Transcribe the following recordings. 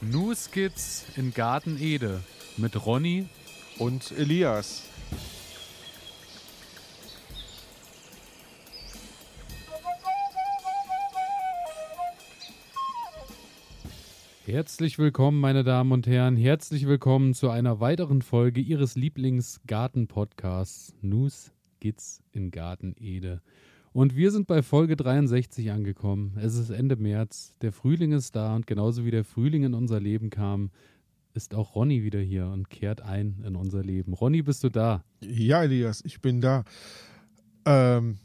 New Skits in Garten Ede mit Ronny und Elias. Herzlich willkommen, meine Damen und Herren. Herzlich willkommen zu einer weiteren Folge Ihres Lieblingsgarten-Podcasts News Skits in Garten Ede. Und wir sind bei Folge 63 angekommen. Es ist Ende März. Der Frühling ist da und genauso wie der Frühling in unser Leben kam, ist auch Ronny wieder hier und kehrt ein in unser Leben. Ronny, bist du da? Ja, Elias, ich bin da. Ähm,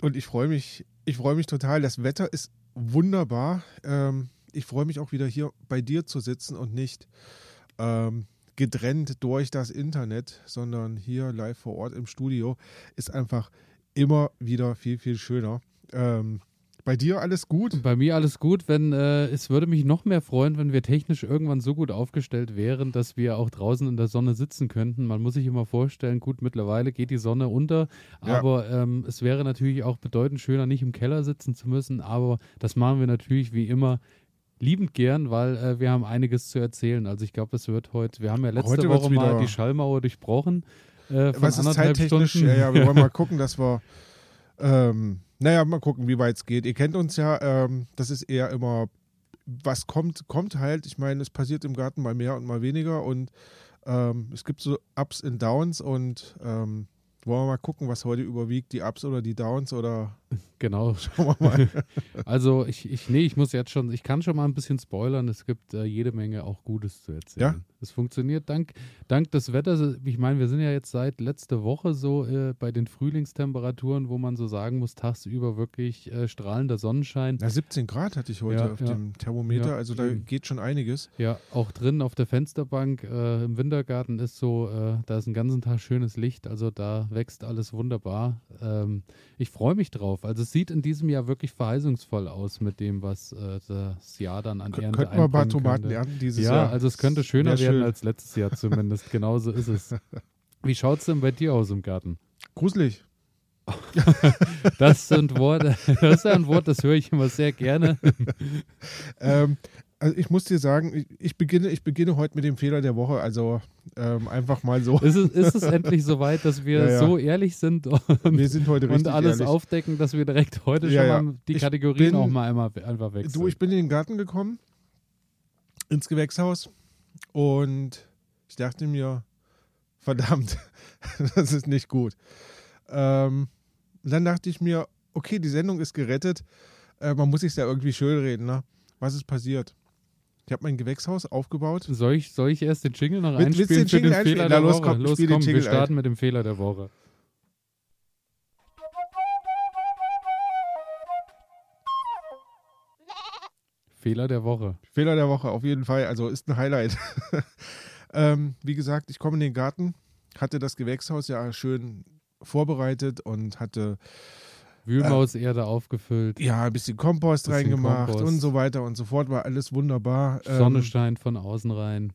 und ich freue mich, ich freue mich total. Das Wetter ist wunderbar. Ähm, ich freue mich auch wieder hier bei dir zu sitzen und nicht ähm, getrennt durch das Internet, sondern hier live vor Ort im Studio. Ist einfach immer wieder viel, viel schöner. Ähm, bei dir alles gut? Bei mir alles gut. Wenn äh, es würde mich noch mehr freuen, wenn wir technisch irgendwann so gut aufgestellt wären, dass wir auch draußen in der Sonne sitzen könnten. Man muss sich immer vorstellen, gut, mittlerweile geht die Sonne unter, ja. aber ähm, es wäre natürlich auch bedeutend schöner, nicht im Keller sitzen zu müssen. Aber das machen wir natürlich wie immer liebend gern, weil äh, wir haben einiges zu erzählen. Also ich glaube, es wird heute. Wir haben ja letzte Woche mal die Schallmauer durchbrochen. Äh, Was ist zeittechnisch? Ja, ja, wir wollen mal gucken, dass wir. Ähm, naja, mal gucken, wie weit es geht. Ihr kennt uns ja, ähm, das ist eher immer, was kommt, kommt halt. Ich meine, es passiert im Garten mal mehr und mal weniger und ähm, es gibt so Ups und Downs und ähm, wollen wir mal gucken, was heute überwiegt, die Ups oder die Downs oder. Genau. Schauen wir mal. also ich, ich, nee, ich muss jetzt schon, ich kann schon mal ein bisschen spoilern. Es gibt äh, jede Menge auch Gutes zu erzählen. Ja? Es funktioniert dank, dank des Wetters. Ich meine, wir sind ja jetzt seit letzter Woche so äh, bei den Frühlingstemperaturen, wo man so sagen muss, tagsüber wirklich äh, strahlender Sonnenschein. Ja, 17 Grad hatte ich heute ja, auf ja. dem Thermometer, also da eben. geht schon einiges. Ja, auch drin auf der Fensterbank äh, im Wintergarten ist so, äh, da ist ein ganzen Tag schönes Licht, also da wächst alles wunderbar. Ähm, ich freue mich drauf. Also es sieht in diesem Jahr wirklich verheißungsvoll aus mit dem, was äh, das Jahr dann an Ernte Könnten wir ein paar Tomaten könnte. ernten dieses ja, Jahr? Ja, also es könnte schöner werden schön. als letztes Jahr zumindest. Genauso ist es. Wie schaut es denn bei dir aus im Garten? Gruselig. das sind Worte, das ist ein Wort, das höre ich immer sehr gerne. ähm, also ich muss dir sagen, ich, beginne, ich beginne heute mit dem Fehler der Woche. Also ähm, einfach mal so. Ist es, ist es endlich soweit, dass wir ja, ja. so ehrlich sind und, wir sind heute und alles ehrlich. aufdecken, dass wir direkt heute ja, schon mal die ich Kategorien bin, auch mal einmal einfach wechseln? Du, ich bin in den Garten gekommen, ins Gewächshaus und ich dachte mir, verdammt, das ist nicht gut. Ähm, dann dachte ich mir, okay, die Sendung ist gerettet, äh, man muss sich ja irgendwie schön reden. Ne? Was ist passiert? Ich habe mein Gewächshaus aufgebaut. Soll ich, soll ich erst den Jingle noch Will, einspielen den für den Fehler der los, Woche? Komm, los, komm, wir starten mit dem Fehler der Woche. Fehler der Woche. Fehler der Woche, auf jeden Fall. Also ist ein Highlight. ähm, wie gesagt, ich komme in den Garten, hatte das Gewächshaus ja schön vorbereitet und hatte Wühlmauserde äh, aufgefüllt. Ja, ein bisschen Kompost bisschen reingemacht Kompost. und so weiter und so fort. War alles wunderbar. Ähm, Sonnenstein von außen rein.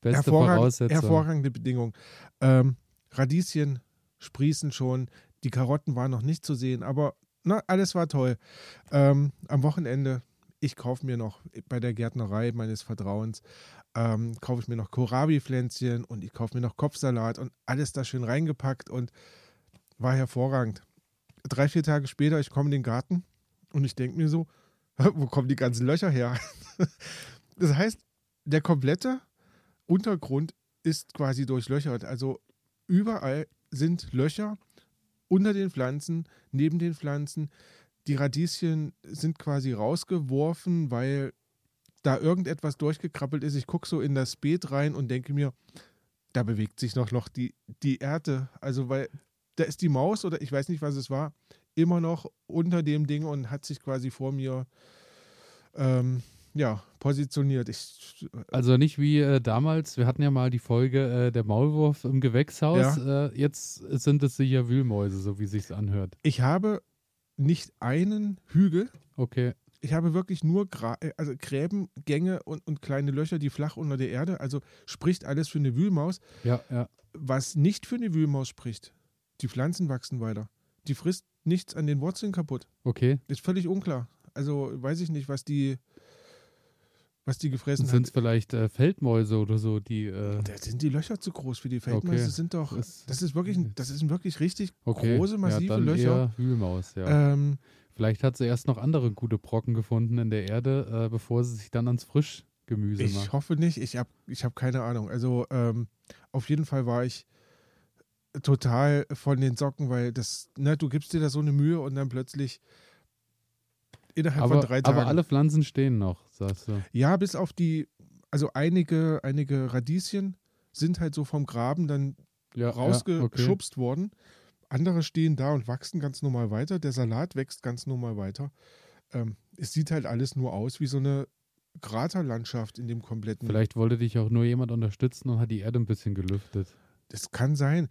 Beste hervorragend, Voraussetzung. Hervorragende Bedingung. Ähm, Radieschen sprießen schon. Die Karotten waren noch nicht zu sehen, aber na, alles war toll. Ähm, am Wochenende, ich kaufe mir noch bei der Gärtnerei meines Vertrauens, ähm, kaufe ich mir noch Kohlrabi-Pflänzchen und ich kaufe mir noch Kopfsalat und alles da schön reingepackt und war hervorragend drei, vier Tage später, ich komme in den Garten und ich denke mir so, wo kommen die ganzen Löcher her? das heißt, der komplette Untergrund ist quasi durchlöchert. Also überall sind Löcher unter den Pflanzen, neben den Pflanzen. Die Radieschen sind quasi rausgeworfen, weil da irgendetwas durchgekrabbelt ist. Ich gucke so in das Beet rein und denke mir, da bewegt sich noch, noch die, die Erde. Also, weil da ist die Maus oder ich weiß nicht, was es war, immer noch unter dem Ding und hat sich quasi vor mir ähm, ja, positioniert. Ich, also nicht wie äh, damals, wir hatten ja mal die Folge äh, der Maulwurf im Gewächshaus. Ja. Äh, jetzt sind es sicher Wühlmäuse, so wie sich's anhört. Ich habe nicht einen Hügel. Okay. Ich habe wirklich nur Gra äh, also Gräben, Gänge und, und kleine Löcher, die flach unter der Erde. Also spricht alles für eine Wühlmaus. Ja, ja. Was nicht für eine Wühlmaus spricht, die Pflanzen wachsen weiter. Die frisst nichts an den Wurzeln kaputt. Okay. Ist völlig unklar. Also weiß ich nicht, was die. was die gefressen Sind es vielleicht äh, Feldmäuse oder so, die. Äh, Da sind die Löcher zu groß für die Feldmäuse. Okay. sind doch, Ist- das ist wirklich, ein- das sind wirklich richtig okay. große, massive ja, dann Löcher. Eher Wühlmaus, ja. Ähm, Vielleicht hat sie erst noch andere gute Brocken gefunden in der Erde, äh, bevor sie sich dann ans Frischgemüse ich macht. hoffe nicht. Ich habe ich hab keine Ahnung. Also ähm, auf jeden Fall war ich total von den Socken, weil das, ne, du gibst dir da so eine Mühe und dann plötzlich innerhalb Aber, von drei Tagen. aber alle Pflanzen stehen noch, sagst du. Ja, bis auf die, also einige, einige Radieschen sind halt so vom Graben dann Ja, rausgeschubst worden. Andere stehen da und wachsen ganz normal weiter. Der Salat wächst ganz normal weiter. Ähm, es sieht halt alles nur aus wie so eine Kraterlandschaft in dem kompletten. Vielleicht wollte dich auch nur jemand unterstützen und hat die Erde ein bisschen gelüftet. Das kann sein.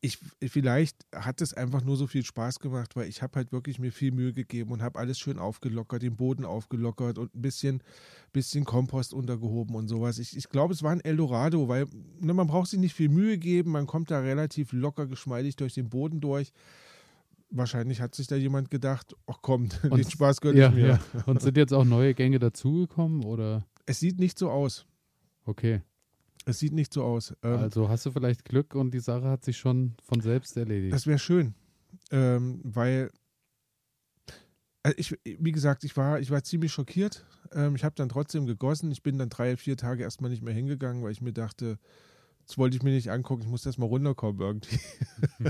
Ich, vielleicht hat es einfach nur so viel Spaß gemacht, weil ich habe halt wirklich mir viel Mühe gegeben und habe alles schön aufgelockert, den Boden aufgelockert und ein bisschen, bisschen Kompost untergehoben und sowas. Ich, ich glaube, es war ein Eldorado, weil ne, man braucht sich nicht viel Mühe geben, man kommt da relativ locker, geschmeidig durch den Boden durch. Wahrscheinlich hat sich da jemand gedacht, ach komm, den Und- Spaß gönne Ja, ich mir. ja. Und sind jetzt auch neue Gänge dazugekommen oder? Es sieht nicht so aus. Okay. Es sieht nicht so aus. Ähm, Also hast du vielleicht Glück und die Sache hat sich schon von selbst erledigt. Das wäre schön, ähm, weil also ich, wie gesagt, ich war, ich war ziemlich schockiert. Ähm, ich habe dann trotzdem gegossen. Ich bin dann drei, vier Tage erstmal nicht mehr hingegangen, weil ich mir dachte, das wollte ich mir nicht angucken. Ich muss erst mal runterkommen irgendwie.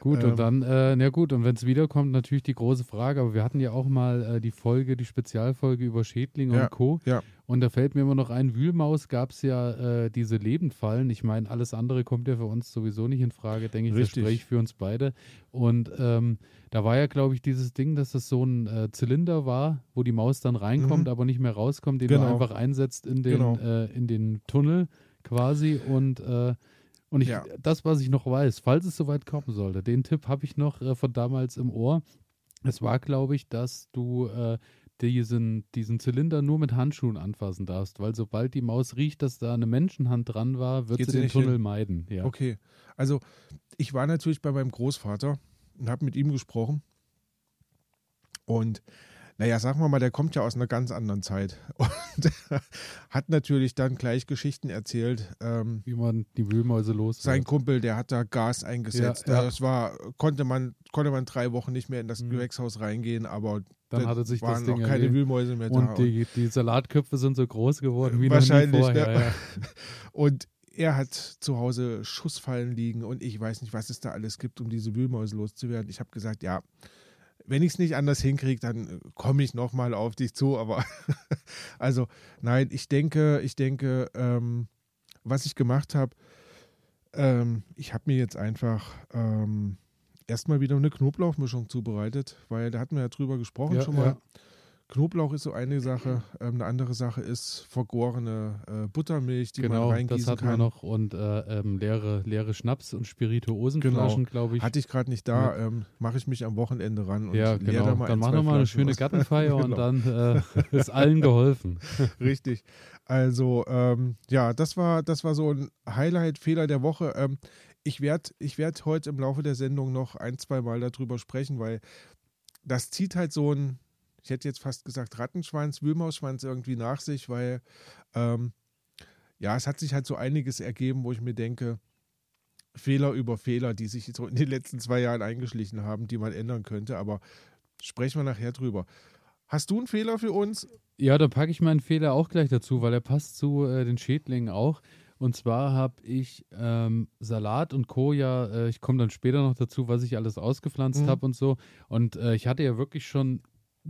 Gut, Ähm. und dann, äh, na gut, und wenn es wiederkommt, natürlich die große Frage, aber wir hatten ja auch mal äh, die Folge, die Spezialfolge über Schädlinge Ja, und Co. ja. Und da fällt mir immer noch ein, Wühlmaus gab es ja äh, diese Lebendfallen. Ich meine, alles andere kommt ja für uns sowieso nicht in Frage, denke ich, das Richtig. spreche ich für uns beide. Und ähm, da war ja, glaube ich, dieses Ding, dass das so ein äh, Zylinder war, wo die Maus dann reinkommt, Mhm. aber nicht mehr rauskommt, den du Genau. einfach einsetzt in den, Genau. äh, in den Tunnel quasi und äh, und ich, Ja. das, was ich noch weiß, falls es soweit kommen sollte, den Tipp habe ich noch äh, von damals im Ohr. Es war, glaube ich, dass du äh, diesen, diesen Zylinder nur mit Handschuhen anfassen darfst, weil sobald die Maus riecht, dass da eine Menschenhand dran war, wird Geht sie den Tunnel hin. meiden. Ja. Okay. Also ich war natürlich bei meinem Großvater und habe mit ihm gesprochen. Und naja, sagen wir mal, der kommt ja aus einer ganz anderen Zeit. Und hat natürlich dann gleich Geschichten erzählt. Ähm, Wie man die Wühlmäuse los sein Kumpel, der hat da Gas eingesetzt. Ja, ja. Das war, konnte man, konnte man drei Wochen nicht mehr in das Mhm. Gewächshaus reingehen, aber Dann da hatte sich das waren Ding auch keine. Wühlmäuse mehr da. Und die, die Salatköpfe sind so groß geworden wie Wahrscheinlich, noch nie vorher. ne? Ja. Und er hat zu Hause Schussfallen liegen und ich weiß nicht, was es da alles gibt, um diese Wühlmäuse loszuwerden. Ich habe gesagt, ja, wenn ich es nicht anders hinkriege, dann komme ich nochmal auf dich zu. Aber also nein, ich denke, ich denke, ähm, was ich gemacht habe, ähm, ich habe mir jetzt einfach ähm, erstmal wieder eine Knoblauchmischung zubereitet, weil da hatten wir ja drüber gesprochen Ja, schon mal. ja. Knoblauch ist so eine Sache. Ähm, eine andere Sache ist vergorene äh, Buttermilch, die Genau, man das reingießen hatten wir kann. noch. Und äh, ähm, leere, leere Schnaps- und Spirituosenflaschen, glaube ich. Hatte ich gerade nicht da, ähm, mache ich mich am Wochenende ran und ja, genau. da mal dann machen wir mal eine schöne aus. Gartenfeier und Genau. dann äh, ist allen geholfen. Richtig. Also, ähm, ja, das war, das war so ein Highlight-Fehler der Woche. Ähm, ich werde ich werd heute im Laufe der Sendung noch ein, zwei Mal darüber sprechen, weil das zieht halt so ein, ich hätte jetzt fast gesagt Rattenschwanz, Wühlmausschwanz irgendwie nach sich, weil ähm, ja, es hat sich halt so einiges ergeben, wo ich mir denke, Fehler über Fehler, die sich so in den letzten zwei Jahren eingeschlichen haben, die man ändern könnte, aber sprechen wir nachher drüber. Hast du einen Fehler für uns? Ja, da packe ich meinen Fehler auch gleich dazu, weil er passt zu äh, den Schädlingen auch. Und zwar habe ich ähm, Salat und Co. ja, äh, ich komme dann später noch dazu, was ich alles ausgepflanzt Mhm. habe und so. Und äh, ich hatte ja wirklich schon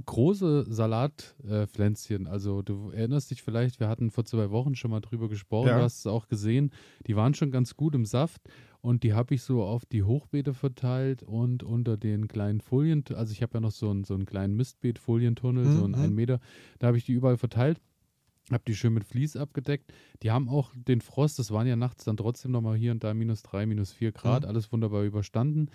große Salatpflänzchen. also du erinnerst dich vielleicht, wir hatten vor zwei Wochen schon mal drüber gesprochen, Ja. du hast es auch gesehen. Die waren schon ganz gut im Saft und die habe ich so auf die Hochbeete verteilt und unter den kleinen Folien, also ich habe ja noch so einen, so einen kleinen Mistbeet-Folientunnel, so einen Mhm. einen Meter, da habe ich die überall verteilt. Hab die schön mit Vlies abgedeckt. Die haben auch den Frost, das waren ja nachts dann trotzdem nochmal hier und da minus drei, minus vier Grad, Mhm. alles wunderbar überstanden.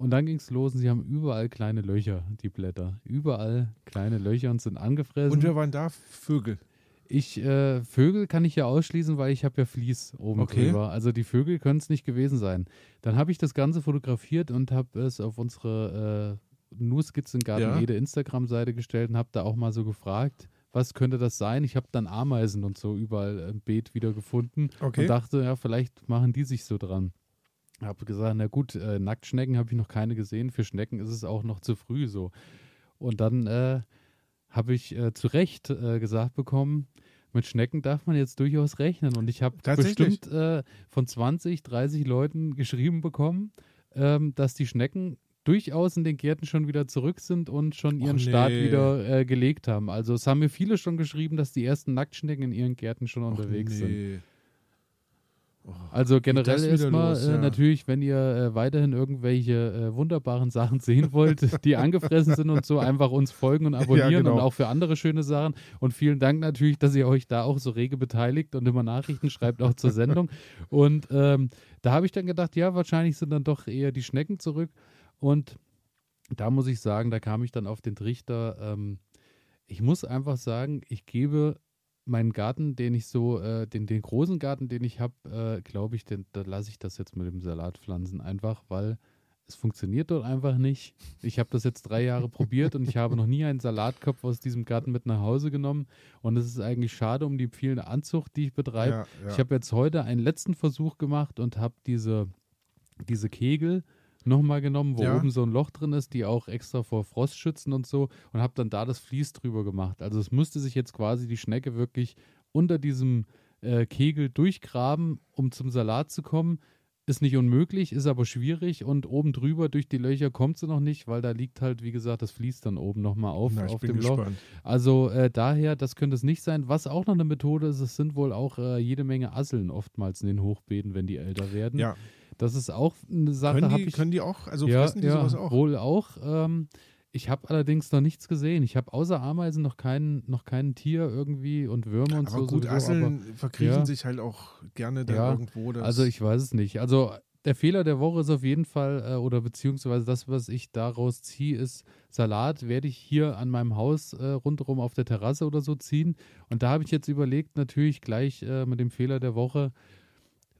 Und dann ging es los und sie haben überall kleine Löcher, die Blätter. Überall kleine Löcher und sind angefressen. Und wir waren da Vögel. ich, äh, Vögel kann ich ja ausschließen, weil ich habe ja Vlies oben Okay. drüber. Also die Vögel können es nicht gewesen sein. Dann habe ich das Ganze fotografiert und habe es auf unsere äh, nur Skizzengarten Ja. jede Instagram-Seite gestellt und habe da auch mal so gefragt, was könnte das sein? Ich habe dann Ameisen und so überall im Beet wiedergefunden Okay. und dachte, ja, vielleicht machen die sich so dran. Habe gesagt, na gut, äh, Nacktschnecken habe ich noch keine gesehen. Für Schnecken ist es auch noch zu früh so. Und dann äh, habe ich äh, zu Recht äh, gesagt bekommen, mit Schnecken darf man jetzt durchaus rechnen. Und ich habe bestimmt äh, von 20, 30 Leuten geschrieben bekommen, ähm, dass die Schnecken durchaus in den Gärten schon wieder zurück sind und schon ihren Start nee. wieder äh, gelegt haben. Also es haben mir viele schon geschrieben, dass die ersten Nacktschnecken in ihren Gärten schon Och, unterwegs sind. Oh, Also generell erstmal äh, ja. natürlich, wenn ihr äh, weiterhin irgendwelche äh, wunderbaren Sachen sehen wollt, die angefressen sind und so, einfach uns folgen und abonnieren genau. und auch für andere schöne Sachen. Und vielen Dank natürlich, dass ihr euch da auch so rege beteiligt und immer Nachrichten schreibt, auch zur Sendung. Und ähm, da habe ich dann gedacht, ja, wahrscheinlich sind dann doch eher die Schnecken zurück. Und da muss ich sagen, da kam ich dann auf den Trichter. Ähm, ich muss einfach sagen, ich gebe meinen Garten, den ich so, äh, den, den großen Garten, den ich habe, äh, glaube ich, den, da lasse ich das jetzt mit dem Salatpflanzen einfach, weil es funktioniert dort einfach nicht. Ich habe das jetzt drei Jahre probiert und ich habe noch nie einen Salatkopf aus diesem Garten mit nach Hause genommen. Und es ist eigentlich schade um die vielen Anzucht, die ich betreibe. Ja, ja. Ich habe jetzt heute einen letzten Versuch gemacht und habe diese, diese Kegel nochmal genommen, wo Ja. oben so ein Loch drin ist, die auch extra vor Frost schützen und so und habe dann da das Vlies drüber gemacht. Also es musste sich jetzt quasi die Schnecke wirklich unter diesem äh, Kegel durchgraben, um zum Salat zu kommen. Ist nicht unmöglich, ist aber schwierig und oben drüber durch die Löcher kommt sie noch nicht, weil da liegt halt, wie gesagt, das Vlies dann oben nochmal auf, Na, auf dem Loch. Also äh, daher, das könnte es nicht sein. Was auch noch eine Methode ist, es sind wohl auch äh, jede Menge Asseln oftmals in den Hochbeeten, wenn die älter werden. Ja. Das ist auch eine Sache, Können die, ich. können die auch, also ja, fressen die ja, sowas auch? wohl auch. Ähm, ich habe allerdings noch nichts gesehen. Ich habe außer Ameisen noch kein, noch kein Tier irgendwie und Würmer und aber so. gut, sowieso, Asseln verkriechen ja. sich halt auch gerne dann Ja, irgendwo. Also ich weiß es nicht. Also der Fehler der Woche ist auf jeden Fall, äh, oder beziehungsweise das, was ich daraus ziehe, ist, Salat werde ich hier an meinem Haus äh, rundherum auf der Terrasse oder so ziehen. Und da habe ich jetzt überlegt, natürlich gleich äh, mit dem Fehler der Woche,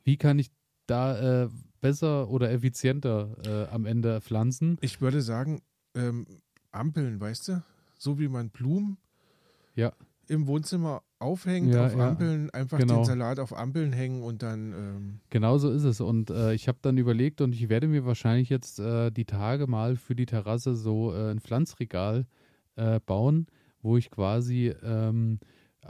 wie kann ich da äh, besser oder effizienter äh, am Ende pflanzen? Ich würde sagen, ähm, Ampeln, weißt du? So wie man Blumen Ja. im Wohnzimmer aufhängt, Ja, auf ja. Ampeln, einfach Genau. den Salat auf Ampeln hängen und dann, ähm, Genau so ist es. Und äh, ich habe dann überlegt und ich werde mir wahrscheinlich jetzt äh, die Tage mal für die Terrasse so äh, ein Pflanzregal äh, bauen, wo ich quasi, ähm,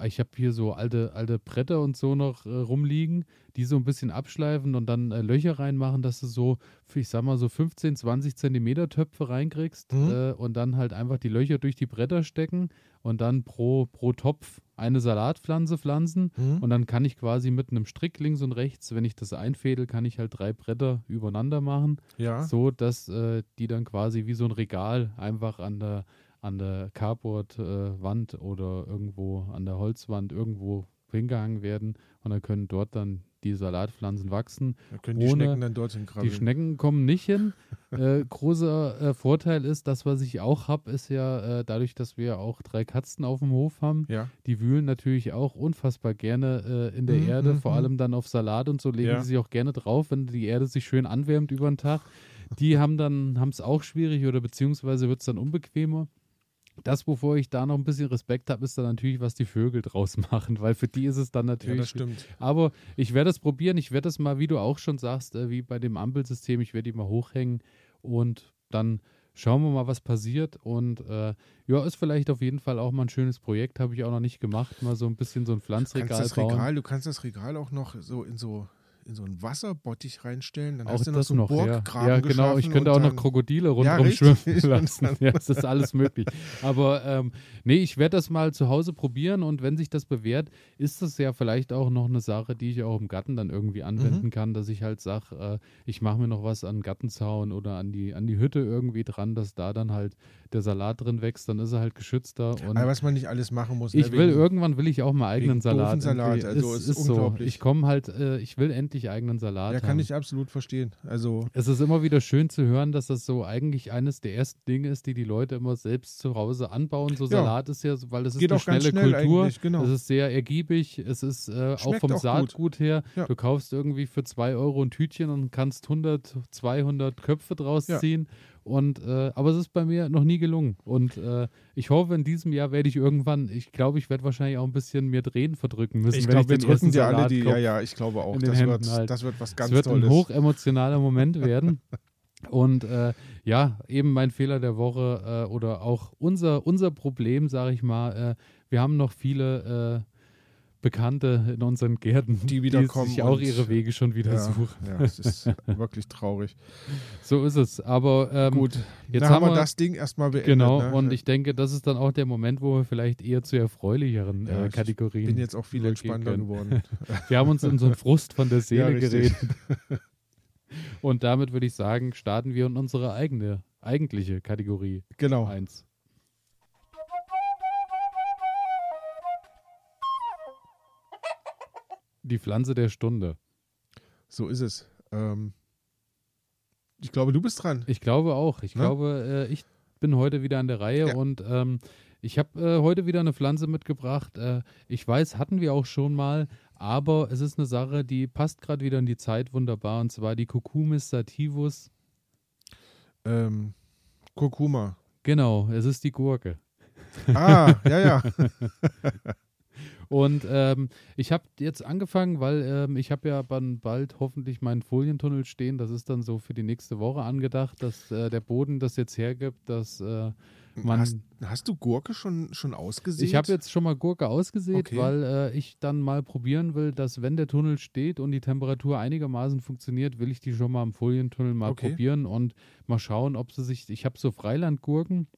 ich habe hier so alte, alte Bretter und so noch äh, rumliegen, die so ein bisschen abschleifen und dann äh, Löcher reinmachen, dass du so, ich sag mal, so 15, 20 Zentimeter Töpfe reinkriegst Mhm. äh, und dann halt einfach die Löcher durch die Bretter stecken und dann pro, pro Topf eine Salatpflanze pflanzen. hm? Und dann kann ich quasi mit einem Strick links und rechts, wenn ich das einfädel, kann ich halt drei Bretter übereinander machen, ja. so dass äh, die dann quasi wie so ein Regal einfach an der, an der Carport-Wand oder irgendwo an der Holzwand irgendwo hingehangen werden. Und dann können dort dann die Salatpflanzen wachsen. Da können die Schnecken dann dorthin krabbeln. Die Schnecken kommen nicht hin. äh, großer äh, Vorteil ist, das, was ich auch habe, ist ja äh, dadurch, dass wir auch drei Katzen auf dem Hof haben, Ja, die wühlen natürlich auch unfassbar gerne äh, in der Mhm, Erde, mhm, vor mhm. allem dann auf Salat und so legen Ja. die sich auch gerne drauf, wenn die Erde sich schön anwärmt über den Tag. Die haben dann haben es auch schwierig oder beziehungsweise wird es dann unbequemer. Das, wovor ich da noch ein bisschen Respekt habe, ist dann natürlich, was die Vögel draus machen, weil für die ist es dann ja, natürlich. das stimmt. Aber ich werde es probieren. Ich werde es mal, wie du auch schon sagst, äh, wie bei dem Ampelsystem, ich werde die mal hochhängen und dann schauen wir mal, was passiert. Und äh, ja, ist vielleicht auf jeden Fall auch mal ein schönes Projekt, habe ich auch noch nicht gemacht. Mal so ein bisschen so ein Du Pflanzregal kannst das bauen. Regal, du kannst das Regal auch noch so in so in so einen Wasserbottich reinstellen. Dann auch hast du noch das so einen noch, ja. Burggraben Ja, genau. Ich könnte auch noch Krokodile Ja, rundherum richtig. schwimmen lassen. Ja, es ist alles möglich. Aber ähm, nee, ich werde das mal zu Hause probieren und wenn sich das bewährt, ist das ja vielleicht auch noch eine Sache, die ich auch im Garten dann irgendwie anwenden Mhm. kann, dass ich halt sage, äh, ich mache mir noch was an den Gartenzaun oder an die, an die Hütte irgendwie dran, dass da dann halt der Salat drin wächst, dann ist er halt geschützter. Und Aber was man nicht alles machen muss. ich ne, will wegen- irgendwann will ich auch mal eigenen Salat. Salat, also es ist ist so. Ich komme halt, äh, ich will endlich eigenen Salat. Ja, kann haben. ich absolut verstehen. Also, Es ist immer wieder schön zu hören, dass das so eigentlich eines der ersten Dinge ist, die die Leute immer selbst zu Hause anbauen. So Ja. Salat ist ja, weil das ist Geht eine schnelle schnell Kultur. genau. Es ist sehr ergiebig. Es ist äh, auch vom auch gut. Saatgut her. Ja. Du kaufst irgendwie für zwei Euro ein Tütchen und kannst 100, 200 Köpfe draus Ja. ziehen. Und äh, aber es ist bei mir noch nie gelungen. Und äh, ich hoffe, in diesem Jahr werde ich irgendwann, ich glaube, ich werde wahrscheinlich auch ein bisschen mir Tränen verdrücken müssen. Ich glaube, wir drücken dir alle die, ja, ja, ich glaube auch. Das Händen wird, halt. das wird was ganz wird ein Tolles. hochemotionaler Moment werden. Und äh, ja, eben mein Fehler der Woche äh, oder auch unser, unser Problem, sage ich mal. Äh, wir haben noch viele äh, Bekannte in unseren Gärten, Die wiederkommen sich auch ihre Wege schon wieder ja, suchen. ja, es ist wirklich traurig. So ist es. Aber ähm, Gut, jetzt haben wir das Ding erstmal beendet. Genau, ne? und ich denke, das ist dann auch der Moment, wo wir vielleicht eher zu erfreulicheren Ja, äh, ich Kategorien. bin jetzt auch viel entspannter geworden. Wir haben uns in so einen Frust von der Seele Ja, geredet. Und damit würde ich sagen, starten wir in unsere eigene, eigentliche Kategorie Genau. 1. Die Pflanze der Stunde. So ist es. Ähm, ich glaube, du bist dran. Ich glaube auch. Ich Ne? glaube, äh, ich bin heute wieder an der Reihe Ja. und ähm, ich habe äh, heute wieder eine Pflanze mitgebracht. Äh, ich weiß, hatten wir auch schon mal, aber es ist eine Sache, die passt gerade wieder in die Zeit wunderbar und zwar die Cucumis sativus. Ähm, Kurkuma. Genau, es ist die Gurke. Ah, ja, ja. Und ähm, ich habe jetzt angefangen, weil ähm, ich habe ja dann bald hoffentlich meinen Folientunnel stehen. Das ist dann so für die nächste Woche angedacht, dass äh, der Boden das jetzt hergibt, dass äh, man Hast, hast du Gurke schon, schon ausgesehen? Ich habe jetzt schon mal Gurke ausgesät, Okay. weil äh, ich dann mal probieren will, dass wenn der Tunnel steht und die Temperatur einigermaßen funktioniert, will ich die schon mal im Folientunnel mal Okay. probieren und mal schauen, ob sie sich. Ich habe so Freilandgurken,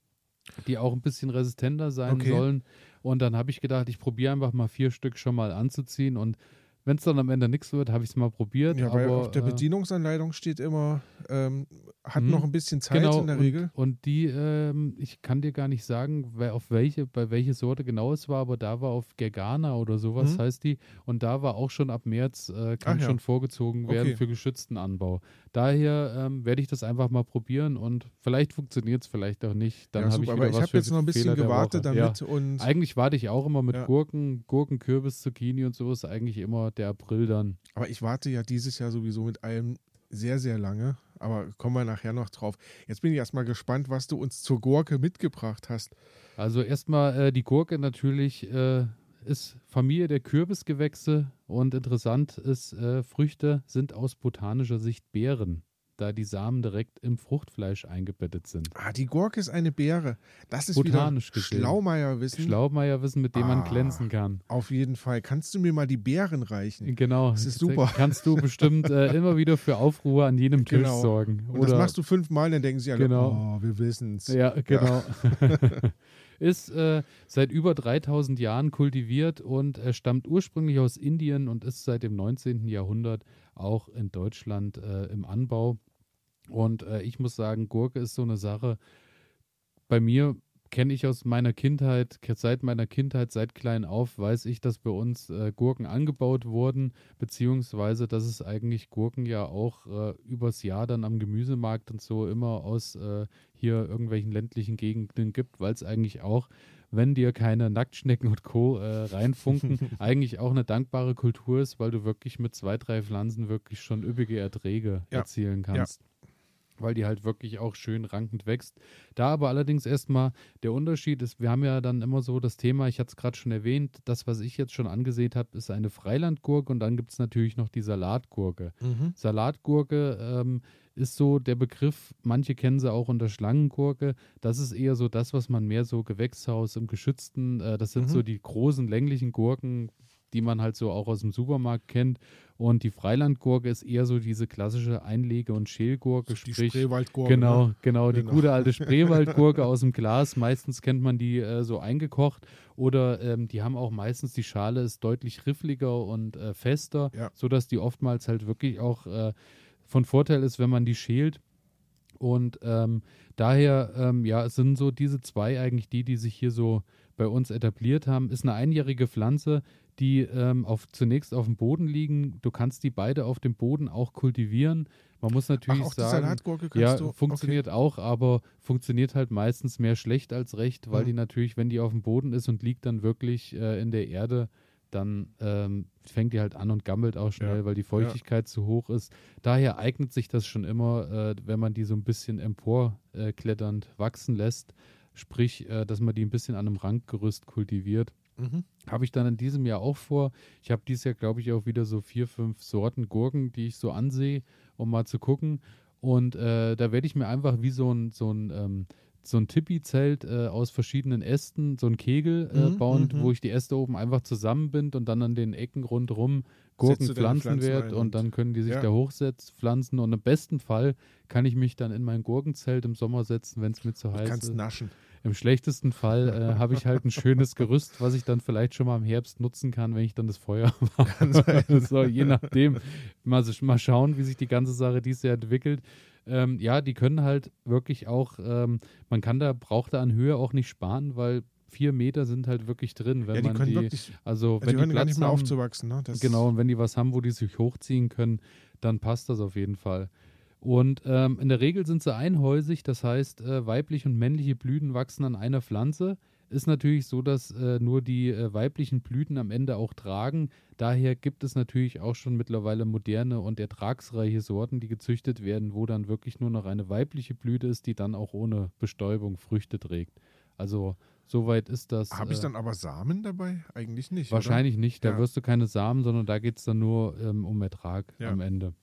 die auch ein bisschen resistenter sein Okay. sollen. Und dann habe ich gedacht, ich probiere einfach mal vier Stück schon mal anzuziehen. Und wenn es dann am Ende nichts wird, habe ich es mal probiert. Ja, weil aber, auf der äh, Bedienungsanleitung steht immer, ähm, hat Mhm. noch ein bisschen Zeit genau, in der und, Regel. Und die, ähm, ich kann dir gar nicht sagen, wer, auf welche, bei welche Sorte genau es war, aber da war auf Gergana oder sowas Mhm. heißt die. Und da war auch schon ab März, äh, kann Ach ja. schon vorgezogen werden Okay. für geschützten Anbau. Daher ähm, werde ich das einfach mal probieren und vielleicht funktioniert es, vielleicht auch nicht. Dann ja, habe ich aber ich habe jetzt noch ein bisschen Fehler gewartet damit Ja. und Eigentlich warte ich auch immer mit Ja. Gurken, Gurken, Kürbis, Zucchini und sowas, eigentlich immer der April dann. aber ich warte ja dieses Jahr sowieso mit allem sehr, sehr lange. Aber kommen wir nachher noch drauf. Jetzt bin ich erstmal gespannt, was du uns zur Gurke mitgebracht hast. Also erstmal äh, die Gurke natürlich äh, ist Familie der Kürbisgewächse und interessant ist, äh, Früchte sind aus botanischer Sicht Beeren, da die Samen direkt im Fruchtfleisch eingebettet sind. Ah, die Gurke ist eine Beere. Das ist Botanisch wieder. Schlaumeierwissen. Schlaumeierwissen, mit dem man Ah. glänzen kann. Auf jeden Fall. Kannst du mir mal die Beeren reichen? Genau. Das ist super. Kannst du bestimmt äh, immer wieder für Aufruhr an jedem Tisch Genau. sorgen. Und das machst du fünfmal, dann denken sie alle, Genau. oh, wir wissen's. Ja, genau. ist äh, seit über 3000 Jahren kultiviert und äh, stammt ursprünglich aus Indien und ist seit dem 19. Jahrhundert auch in Deutschland äh, im Anbau. Und äh, ich muss sagen, Gurke ist so eine Sache. Bei mir kenne ich aus meiner Kindheit, seit meiner Kindheit, seit klein auf, weiß ich, dass bei uns äh, Gurken angebaut wurden, beziehungsweise dass es eigentlich Gurken ja auch äh, übers Jahr dann am Gemüsemarkt und so immer aus äh, hier irgendwelchen ländlichen Gegenden gibt, weil es eigentlich auch, wenn dir keine Nacktschnecken und Co. Äh, reinfunken, eigentlich auch eine dankbare Kultur ist, weil du wirklich mit zwei, drei Pflanzen wirklich schon üppige Erträge Ja. erzielen kannst. Weil die halt wirklich auch schön rankend wächst. Da aber allerdings erstmal der Unterschied ist, wir haben ja dann immer so das Thema, ich hatte es gerade schon erwähnt, das, was ich jetzt schon angesehen habe, ist eine Freilandgurke und dann gibt es natürlich noch die Salatgurke. Mhm. Salatgurke ähm, ist so der Begriff, manche kennen sie auch unter Schlangengurke. Das ist eher so das, was man mehr so Gewächshaus im Geschützten, äh, das sind Mhm. so die großen länglichen Gurken, die man halt so auch aus dem Supermarkt kennt. Und die Freilandgurke ist eher so diese klassische Einlege- und Schälgurke, Die sprich Spreewaldgurke. Genau, Ne? genau, die Genau. gute alte Spreewaldgurke aus dem Glas. Meistens kennt man die äh, so eingekocht oder ähm, die haben auch meistens die Schale ist deutlich riffliger und äh, fester, Ja. sodass die oftmals halt wirklich auch äh, von Vorteil ist, wenn man die schält. Und ähm, daher, ähm, ja, es sind so diese zwei eigentlich die, die sich hier so bei uns etabliert haben. Ist eine einjährige Pflanze, die ähm, auf, zunächst auf dem Boden liegen. Du kannst die beide auf dem Boden auch kultivieren. Man muss Ach, natürlich auch die sagen, ja, du. funktioniert auch, aber funktioniert halt meistens mehr schlecht als recht, weil Mhm. die natürlich, wenn die auf dem Boden ist und liegt dann wirklich äh, in der Erde, dann ähm, fängt die halt an und gammelt auch schnell, ja. weil die Feuchtigkeit ja. zu hoch ist. Daher eignet sich das schon immer, äh, wenn man die so ein bisschen emporkletternd äh, wachsen lässt, sprich, äh, dass man die ein bisschen an einem Ranggerüst kultiviert. Mhm. Habe ich dann in diesem Jahr auch vor. Ich habe dieses Jahr, glaube ich, auch wieder so vier, fünf Sorten Gurken, die ich so ansehe, um mal zu gucken. Und äh, da werde ich mir einfach wie so ein, so ein ähm, so ein Tipi-Zelt äh, aus verschiedenen Ästen, so ein Kegel äh, mhm, bauen, mhm. wo ich die Äste oben einfach zusammenbind und dann an den Ecken rundherum Gurken pflanzen werde und dann können die sich ja. da hochsetzen, pflanzen und im besten Fall kann ich mich dann in mein Gurkenzelt im Sommer setzen, wenn es mir zu heiß ist. Du kannst naschen. Im schlechtesten Fall äh, habe ich halt ein schönes Gerüst, was ich dann vielleicht schon mal im Herbst nutzen kann, wenn ich dann das Feuer mache. so, je nachdem. Mal, mal schauen, wie sich die ganze Sache dieses Jahr entwickelt. Ähm, ja, die können halt wirklich auch, ähm, man kann da, braucht da an Höhe auch nicht sparen, weil vier Meter sind halt wirklich drin, wenn ja, die man die, wirklich, also wenn die, die Platz gar nicht mehr haben, aufzuwachsen, ne? Genau, und wenn die was haben, wo die sich hochziehen können, dann passt das auf jeden Fall. Und ähm, in der Regel sind sie einhäusig, das heißt, äh, weibliche und männliche Blüten wachsen an einer Pflanze. Ist natürlich so, dass äh, nur die äh, weiblichen Blüten am Ende auch tragen. Daher gibt es natürlich auch schon mittlerweile moderne und ertragsreiche Sorten, die gezüchtet werden, wo dann wirklich nur noch eine weibliche Blüte ist, die dann auch ohne Bestäubung Früchte trägt. Also soweit ist das. Habe ich äh, dann aber Samen dabei? Eigentlich nicht. Wahrscheinlich oder? nicht. Da ja. wirst du keine Samen, sondern da geht es dann nur ähm, um Ertrag ja. am Ende.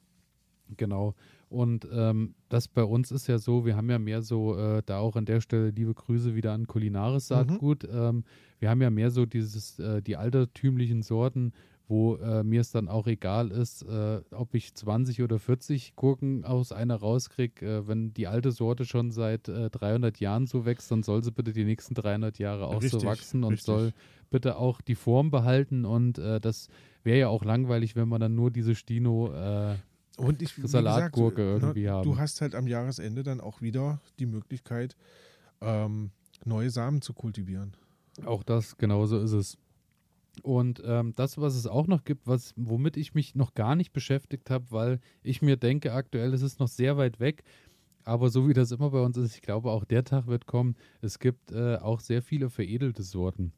Genau. Und ähm, das bei uns ist ja so, wir haben ja mehr so, äh, da auch an der Stelle liebe Grüße wieder an kulinares Saatgut. Mhm. Ähm, wir haben ja mehr so dieses, äh, die altertümlichen Sorten, wo äh, mir es dann auch egal ist, äh, ob ich 20 oder 40 Gurken aus einer rauskriege. Äh, wenn die alte Sorte schon seit 300 äh, Jahren so wächst, dann soll sie bitte die nächsten 300 Jahre auch richtig, so wachsen und richtig. soll bitte auch die Form behalten. Und das wäre ja auch langweilig, wenn man dann nur diese Stino und ich, Salatgurke gesagt, irgendwie ne, haben. Du hast halt am Jahresende dann auch wieder die Möglichkeit, ähm, neue Samen zu kultivieren. Auch das, genauso ist es. Und ähm, das, was es auch noch gibt, was, womit ich mich noch gar nicht beschäftigt habe, weil ich mir denke, aktuell ist es noch sehr weit weg. Aber so wie das immer bei uns ist, ich glaube, auch der Tag wird kommen. Es gibt äh, auch sehr viele veredelte Sorten.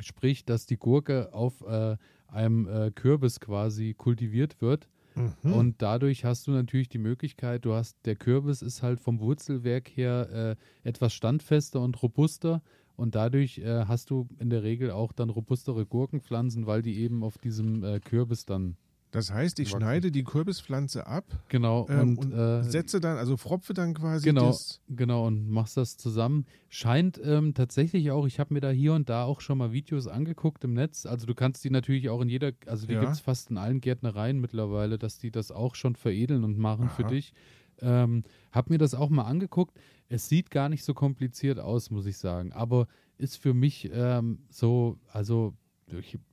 Sprich, dass die Gurke auf äh, einem äh, Kürbis quasi kultiviert wird Mhm. Und dadurch hast du natürlich die Möglichkeit, du hast, der Kürbis ist halt vom Wurzelwerk her äh, etwas standfester und robuster und dadurch äh, hast du in der Regel auch dann robustere Gurkenpflanzen, weil die eben auf diesem äh, Kürbis dann das heißt, ich schneide die Kürbispflanze ab genau, ähm, und, und äh, setze dann, also fropfe dann quasi genau, das. Genau, und machst das zusammen. Scheint ähm, tatsächlich auch, ich habe mir da hier und da auch schon mal Videos angeguckt im Netz. Also du kannst die natürlich auch in jeder, also die ja. gibt es fast in allen Gärtnereien mittlerweile, dass die das auch schon veredeln und machen Aha. für dich. Ähm, hab mir das auch mal angeguckt. Es sieht gar nicht so kompliziert aus, muss ich sagen. Aber ist für mich ähm, so, also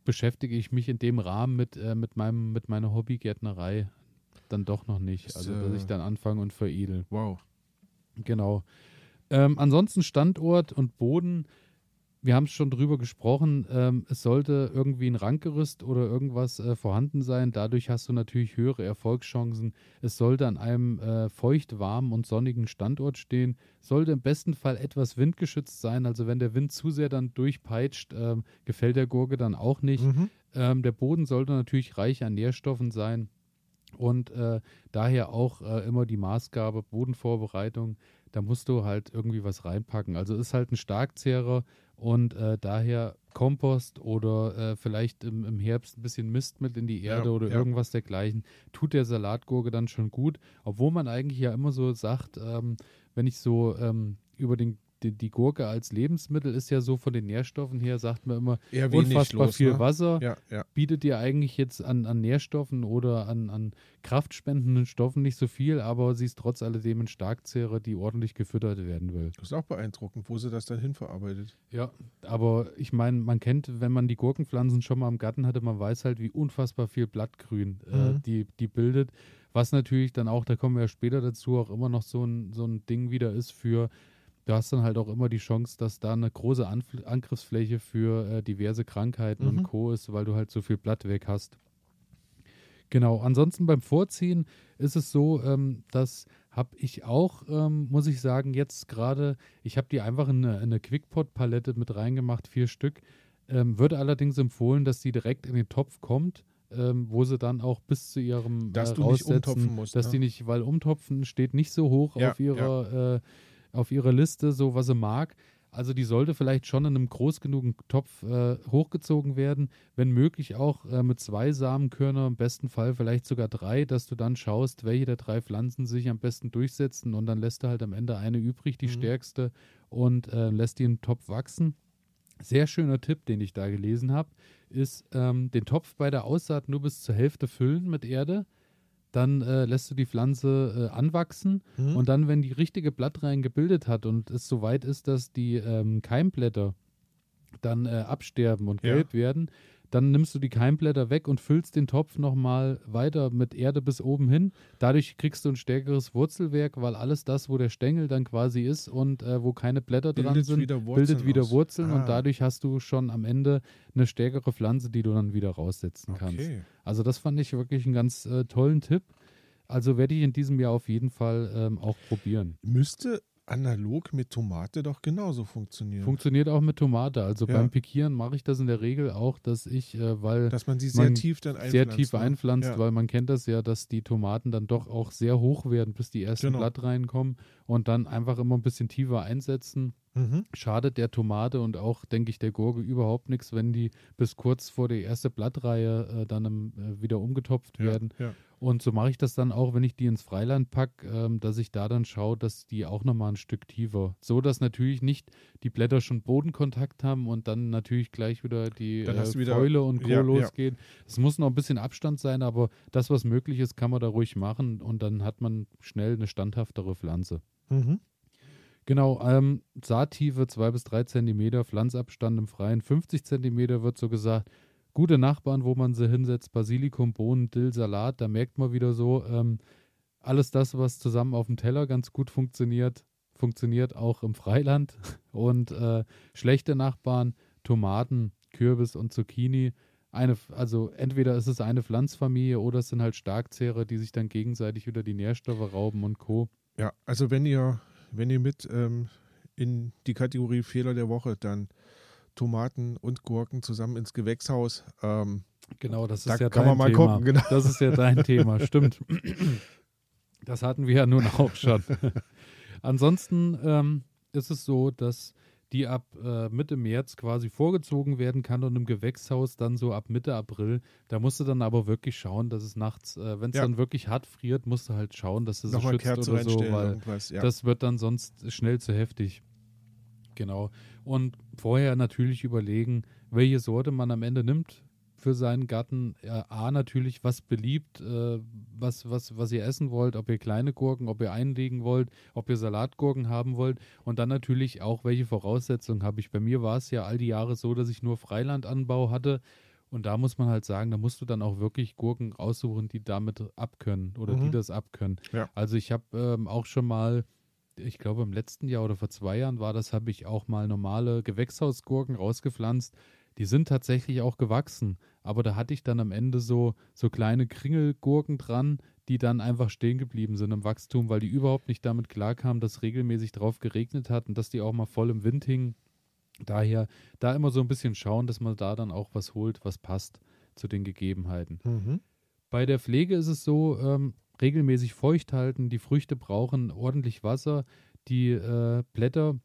beschäftige ich mich in dem Rahmen mit, äh, mit, meinem, mit meiner Hobbygärtnerei dann doch noch nicht. Also, dass ich dann anfange und veredel. Wow. Genau. Ähm, ansonsten Standort und Boden wir haben es schon drüber gesprochen, ähm, es sollte irgendwie ein Ranggerüst oder irgendwas äh, vorhanden sein. Dadurch hast du natürlich höhere Erfolgschancen. Es sollte an einem äh, feucht, warmen und sonnigen Standort stehen. Sollte im besten Fall etwas windgeschützt sein. Also wenn der Wind zu sehr dann durchpeitscht, äh, gefällt der Gurke dann auch nicht. Mhm. Ähm, der Boden sollte natürlich reich an Nährstoffen sein. Und äh, daher auch äh, immer die Maßgabe Bodenvorbereitung da musst du halt irgendwie was reinpacken. Also ist halt ein Starkzehrer und äh, daher Kompost oder äh, vielleicht im, im, Herbst ein bisschen Mist mit in die Erde ja, oder ja. irgendwas dergleichen, tut der Salatgurke dann schon gut. Obwohl man eigentlich ja immer so sagt, ähm, wenn ich so ähm, über den die, die, Gurke als Lebensmittel ist ja so von den Nährstoffen her, sagt man immer, unfassbar los, viel ne? Wasser. Ja, ja. Bietet dir eigentlich jetzt an, an Nährstoffen oder an, an kraftspendenden Stoffen nicht so viel, aber sie ist trotz alledem ein Starkzehrer, die ordentlich gefüttert werden will. Das ist auch beeindruckend, wo sie das dann hinverarbeitet. Ja, aber ich meine, man kennt, wenn man die Gurkenpflanzen schon mal im Garten hatte, man weiß halt, wie unfassbar viel Blattgrün äh, mhm. die, die bildet. Was natürlich dann auch, da kommen wir ja später dazu, auch immer noch so ein, so ein Ding wieder ist für du hast dann halt auch immer die Chance, dass da eine große Anf Angriffsfläche für äh, diverse Krankheiten mhm. und Co. ist, weil du halt so viel Blatt weg hast. Genau, ansonsten beim Vorziehen ist es so, ähm, dass habe ich auch, ähm, muss ich sagen, jetzt gerade, ich habe die einfach in eine, eine Quickpot-Palette mit reingemacht, vier Stück. Ähm, wird allerdings empfohlen, dass die direkt in den Topf kommt, ähm, wo sie dann auch bis zu ihrem Dass äh, du nicht umtopfen musst, dass ne? die nicht, weil umtopfen steht nicht so hoch Ja, auf ihrer äh, auf ihrer Liste, so was sie mag. Also die sollte vielleicht schon in einem groß genugen Topf äh, hochgezogen werden, wenn möglich auch äh, mit zwei Samenkörner, im besten Fall vielleicht sogar drei, dass du dann schaust, welche der drei Pflanzen sich am besten durchsetzen und dann lässt du halt am Ende eine übrig, die Mhm. stärkste, und äh, lässt die im Topf wachsen. Sehr schöner Tipp, den ich da gelesen habe, ist ähm, den Topf bei der Aussaat nur bis zur Hälfte füllen mit Erde. Dann äh, lässt du die Pflanze äh, anwachsen Mhm. und dann, wenn die richtige Blattreihen gebildet hat und es soweit ist, dass die ähm, Keimblätter dann äh, absterben und Ja. gelb werden, dann nimmst du die Keimblätter weg und füllst den Topf nochmal weiter mit Erde bis oben hin. Dadurch kriegst du ein stärkeres Wurzelwerk, weil alles das, wo der Stängel dann quasi ist und äh, wo keine Blätter dran Bildet sind, wieder bildet wieder aus. Wurzeln Ah. und dadurch hast du schon am Ende eine stärkere Pflanze, die du dann wieder raussetzen kannst. Okay. Also das fand ich wirklich einen ganz äh, tollen Tipp. Also werde ich in diesem Jahr auf jeden Fall ähm, auch probieren. Müsste analog mit Tomate doch genauso funktionieren. Funktioniert auch mit Tomate. Also Ja. beim Pikieren mache ich das in der Regel auch, dass ich, äh, weil dass man sie sehr man tief dann einpflanzt. sehr tief ne? einpflanzt, Ja. weil man kennt das ja, dass die Tomaten dann doch auch sehr hoch werden, bis die ersten Genau. Blattreihen kommen und dann einfach immer ein bisschen tiefer einsetzen. Mhm. Schadet der Tomate und auch, denke ich, der Gurke überhaupt nichts, wenn die bis kurz vor der erste Blattreihe äh, dann äh, wieder umgetopft Ja, werden. ja. Und so mache ich das dann auch, wenn ich die ins Freiland packe, ähm, dass ich da dann schaue, dass die auch nochmal ein Stück tiefer. So, dass natürlich nicht die Blätter schon Bodenkontakt haben und dann natürlich gleich wieder die äh, wieder- Fäule und Co. ja, ja. losgeht. Es muss noch ein bisschen Abstand sein, aber das, was möglich ist, kann man da ruhig machen und dann hat man schnell eine standhaftere Pflanze. Mhm. Genau, ähm, Saattiefe 2 bis 3 Zentimeter, Pflanzabstand im Freien 50 Zentimeter wird so gesagt. Gute Nachbarn, wo man sie hinsetzt, Basilikum, Bohnen, Dill, Salat, da merkt man wieder so, ähm, alles das, was zusammen auf dem Teller ganz gut funktioniert, funktioniert auch im Freiland. Und äh, schlechte Nachbarn, Tomaten, Kürbis und Zucchini. Eine, also entweder ist es eine Pflanzfamilie oder es sind halt Starkzehrer, die sich dann gegenseitig wieder die Nährstoffe rauben und Co. Ja, also wenn ihr, wenn ihr mit ähm, in die Kategorie Fehler der Woche dann Tomaten und Gurken zusammen ins Gewächshaus, ähm, Genau, das ist Da ja kann dein man mal Thema. gucken, genau. Das ist ja dein Thema, stimmt. Das hatten wir ja nun auch schon. Ansonsten ähm, ist es so, dass die ab äh, Mitte März quasi vorgezogen werden kann und im Gewächshaus dann so ab Mitte April. Da musst du dann aber wirklich schauen, dass es nachts, äh, wenn es Ja. dann wirklich hart friert, musst du halt schauen, dass du sie nochmal schützt Kerze oder so, weil. Ja. das wird dann sonst schnell zu heftig. Genau. Und vorher natürlich überlegen, welche Sorte man am Ende nimmt für seinen Garten. A, natürlich, was beliebt, äh, was, was, was ihr essen wollt, ob ihr kleine Gurken, ob ihr einlegen wollt, ob ihr Salatgurken haben wollt. Und dann natürlich auch, welche Voraussetzungen habe ich. Bei mir war es ja all die Jahre so, dass ich nur Freilandanbau hatte. Und da muss man halt sagen, da musst du dann auch wirklich Gurken aussuchen, die damit abkönnen oder die Mhm. das abkönnen. Ja. Also ich habe ähm, auch schon mal ich glaube im letzten Jahr oder vor zwei Jahren war das, habe ich auch mal normale Gewächshausgurken rausgepflanzt. Die sind tatsächlich auch gewachsen, aber da hatte ich dann am Ende so, so kleine Kringelgurken dran, die dann einfach stehen geblieben sind im Wachstum, weil die überhaupt nicht damit klarkamen, dass regelmäßig drauf geregnet hat und dass die auch mal voll im Wind hingen. Daher da immer so ein bisschen schauen, dass man da dann auch was holt, was passt zu den Gegebenheiten. Mhm. Bei der Pflege ist es so, ähm, regelmäßig feucht halten, die Früchte brauchen ordentlich Wasser, die äh, Blätter,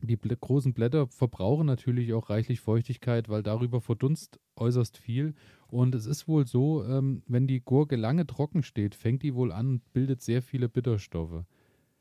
die Blä großen Blätter verbrauchen natürlich auch reichlich Feuchtigkeit, weil darüber verdunst äußerst viel. Und es ist wohl so, ähm, wenn die Gurke lange trocken steht, fängt die wohl an und bildet sehr viele Bitterstoffe.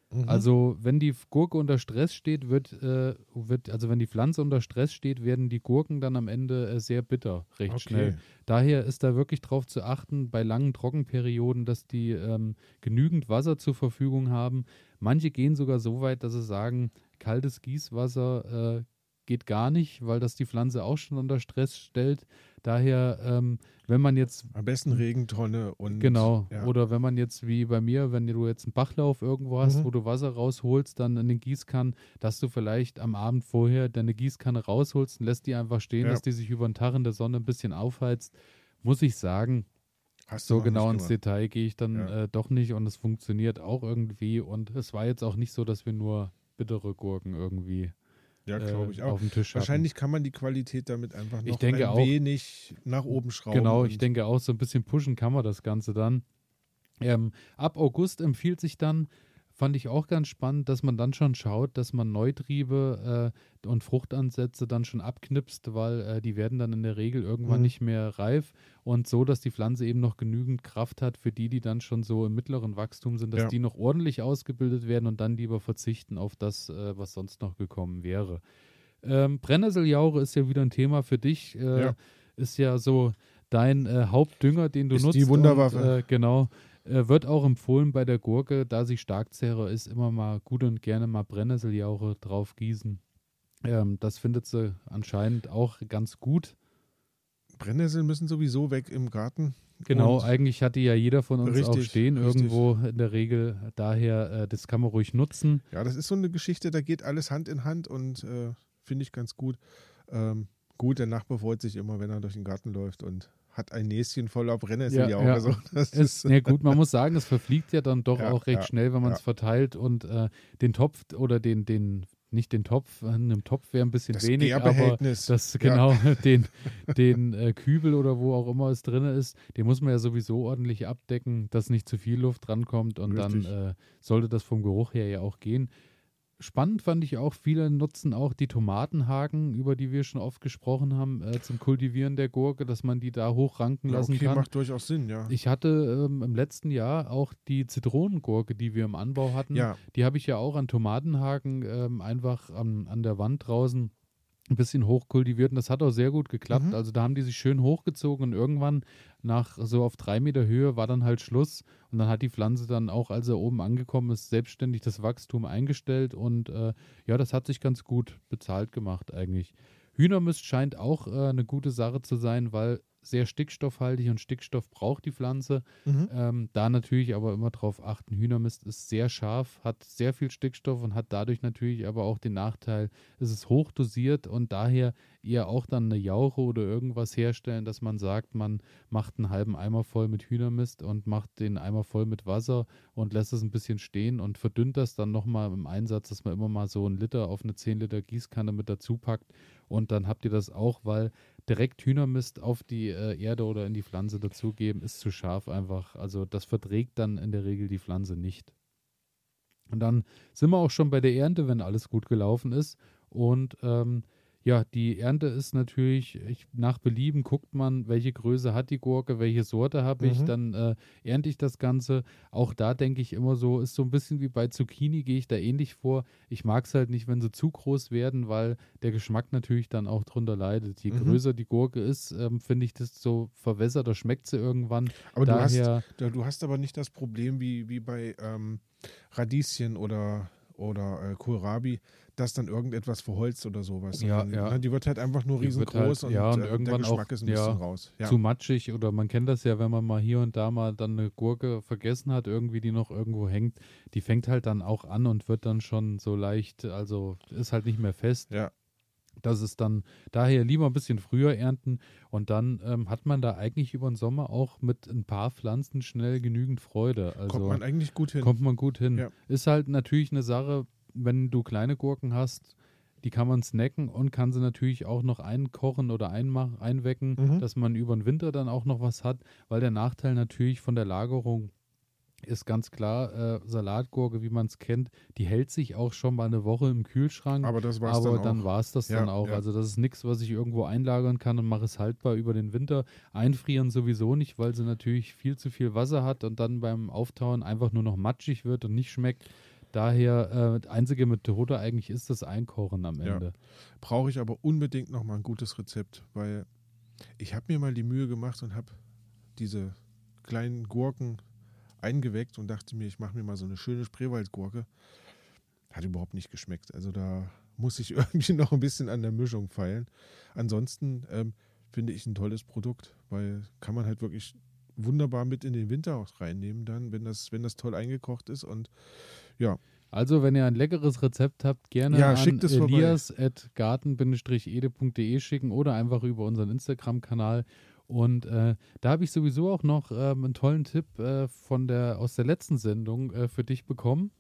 Mhm. Also wenn die Gurke unter Stress steht, wird, äh, wird, also wenn die Pflanze unter Stress steht, werden die Gurken dann am Ende äh, sehr bitter, recht okay. schnell. Daher ist da wirklich darauf zu achten, bei langen Trockenperioden, dass die ähm, genügend Wasser zur Verfügung haben. Manche gehen sogar so weit, dass sie sagen, kaltes Gießwasser äh, geht gar nicht, weil das die Pflanze auch schon unter Stress stellt. Daher, ähm, wenn man jetzt Am besten Regentonne und Genau. ja. Oder wenn man jetzt wie bei mir, wenn du jetzt einen Bachlauf irgendwo hast, Mhm. wo du Wasser rausholst, dann in den Gießkannen, dass du vielleicht am Abend vorher deine Gießkanne rausholst und lässt die einfach stehen, Ja. dass die sich über den Tag in der Sonne ein bisschen aufheizt. Muss ich sagen, so genau ins. Detail gehe ich dann Ja. äh, doch nicht und es funktioniert auch irgendwie. Und es war jetzt auch nicht so, dass wir nur bittere Gurken irgendwie ja, glaube ich äh, auch. auf dem Tisch Wahrscheinlich kann man die Qualität damit einfach noch Ich denke ein auch. wenig nach oben schrauben. Genau, ich denke auch, so ein bisschen pushen kann man das Ganze dann. Ähm, ab August empfiehlt sich dann, fand ich auch ganz spannend, dass man dann schon schaut, dass man Neutriebe äh, und Fruchtansätze dann schon abknipst, weil äh, die werden dann in der Regel irgendwann Mhm. nicht mehr reif und so, dass die Pflanze eben noch genügend Kraft hat für die, die dann schon so im mittleren Wachstum sind, dass Ja. die noch ordentlich ausgebildet werden und dann lieber verzichten auf das, äh, was sonst noch gekommen wäre. Ähm, Brennnesseljaure ist ja wieder ein Thema für dich. Äh, Ja. Ist ja so dein äh, Hauptdünger, den du Ist nutzt. die Wunderwaffe. Und, äh, genau. Äh, wird auch empfohlen bei der Gurke, da sie Starkzehrer ist, immer mal gut und gerne mal Brennnesseljaure drauf gießen. Ähm, das findet sie anscheinend auch ganz gut. Brennnesseln müssen sowieso weg im Garten. Genau, Und eigentlich hat die ja jeder von uns auch Richtig, stehen, richtig. irgendwo in der Regel. Daher, äh, das kann man ruhig nutzen. Ja, das ist so eine Geschichte, da geht alles Hand in Hand und äh, finde ich ganz gut. Ähm, gut, der Nachbar freut sich immer, wenn er durch den Garten läuft und hat ein Näschen voller Brennnesseljauche. Ja, ja. So, das Es, ist, ja gut, man muss sagen, es verfliegt ja dann doch Ja, auch recht ja, schnell, wenn man es ja. verteilt und äh, den Topf oder den, den, nicht den Topf, in einem Topf wäre ein bisschen das wenig, aber das Ja. genau, den, den äh, Kübel oder wo auch immer es drin ist, den muss man ja sowieso ordentlich abdecken, dass nicht zu viel Luft drankommt und Richtig. dann äh, sollte das vom Geruch her ja auch gehen. Spannend fand ich auch, viele nutzen auch die Tomatenhaken, über die wir schon oft gesprochen haben, äh, zum Kultivieren der Gurke, dass man die da hochranken Ja, lassen okay, kann. macht durchaus Sinn, ja. Ich hatte ähm, im letzten Jahr auch die Zitronengurke, die wir im Anbau hatten. ja, Die habe ich ja auch an Tomatenhaken ähm, einfach an, an der Wand draußen ein bisschen hochkultiviert und das hat auch sehr gut geklappt. Mhm. Also da haben die sich schön hochgezogen und irgendwann nach so auf drei Meter Höhe war dann halt Schluss und dann hat die Pflanze dann auch, als er oben angekommen ist, selbstständig das Wachstum eingestellt und äh, ja, das hat sich ganz gut bezahlt gemacht eigentlich. Hühnermist scheint auch äh, eine gute Sache zu sein, weil sehr stickstoffhaltig und Stickstoff braucht die Pflanze. mhm. Ähm, da natürlich aber immer drauf achten, Hühnermist ist sehr scharf, hat sehr viel Stickstoff und hat dadurch natürlich aber auch den Nachteil, es ist hoch dosiert und daher eher auch dann eine Jauche oder irgendwas herstellen, dass man sagt, man macht einen halben Eimer voll mit Hühnermist und macht den Eimer voll mit Wasser und lässt es ein bisschen stehen und verdünnt das dann nochmal im Einsatz, dass man immer mal so einen Liter auf eine 10 Liter Gießkanne mit dazu packt und dann habt ihr das auch, weil direkt Hühnermist auf die äh, Erde oder in die Pflanze dazugeben, ist zu scharf einfach. Also das verträgt dann in der Regel die Pflanze nicht. Und dann sind wir auch schon bei der Ernte, wenn alles gut gelaufen ist. Und ähm, ja, die Ernte ist natürlich, ich, nach Belieben guckt man, welche Größe hat die Gurke, welche Sorte habe ich, Mhm. dann äh, ernte ich das Ganze. Auch da denke ich immer so, ist so ein bisschen wie bei Zucchini, gehe ich da ähnlich vor. Ich mag es halt nicht, wenn sie zu groß werden, weil der Geschmack natürlich dann auch drunter leidet. Je Mhm. größer die Gurke ist, ähm, finde ich das so verwässert, da schmeckt sie irgendwann. Aber du hast, Daher, du hast aber nicht das Problem wie, wie bei ähm, Radieschen oder, oder äh, Kohlrabi, dass dann irgendetwas verholzt oder sowas. Ja, dann, ja. ne, Die wird halt einfach nur riesengroß halt- ja, und äh, irgendwann der Geschmack auch, ist ein ja, bisschen raus. Ja. zu matschig oder man kennt das ja, wenn man mal hier und da mal dann eine Gurke vergessen hat, irgendwie die noch irgendwo hängt, die fängt halt dann auch an und wird dann schon so leicht, also ist halt nicht mehr fest. Ja. Das ist dann daher lieber ein bisschen früher ernten und dann ähm, hat man da eigentlich über den Sommer auch mit ein paar Pflanzen schnell genügend Freude. Also Kommt man eigentlich gut hin. kommt man gut hin. Ja. Ist halt natürlich eine Sache, wenn du kleine Gurken hast, die kann man snacken und kann sie natürlich auch noch einkochen oder einmach, einwecken, Mhm. dass man über den Winter dann auch noch was hat, weil der Nachteil natürlich von der Lagerung ist ganz klar, äh, Salatgurke, wie man es kennt, die hält sich auch schon mal eine Woche im Kühlschrank. aber das war's Aber dann, dann war es das Ja, dann auch. ja. Also das ist nichts, was ich irgendwo einlagern kann und mache es haltbar über den Winter. Einfrieren sowieso nicht, weil sie natürlich viel zu viel Wasser hat und dann beim Auftauen einfach nur noch matschig wird und nicht schmeckt. Daher äh, einzige Methode eigentlich ist das Einkochen am Ja. Ende. Brauche ich aber unbedingt noch mal ein gutes Rezept, weil ich habe mir mal die Mühe gemacht und habe diese kleinen Gurken eingeweckt und dachte mir, ich mache mir mal so eine schöne Spreewaldgurke. Hat überhaupt nicht geschmeckt. Also da muss ich irgendwie noch ein bisschen an der Mischung feilen. Ansonsten ähm, finde ich ein tolles Produkt, weil kann man halt wirklich wunderbar mit in den Winter auch reinnehmen dann, wenn das, wenn das toll eingekocht ist und Also, wenn ihr ein leckeres Rezept habt, gerne Ja, an elias.garten-ede.de schicken oder einfach über unseren Instagram-Kanal. Und äh, da habe ich sowieso auch noch ähm, einen tollen Tipp äh, von der, aus der letzten Sendung äh, für dich bekommen.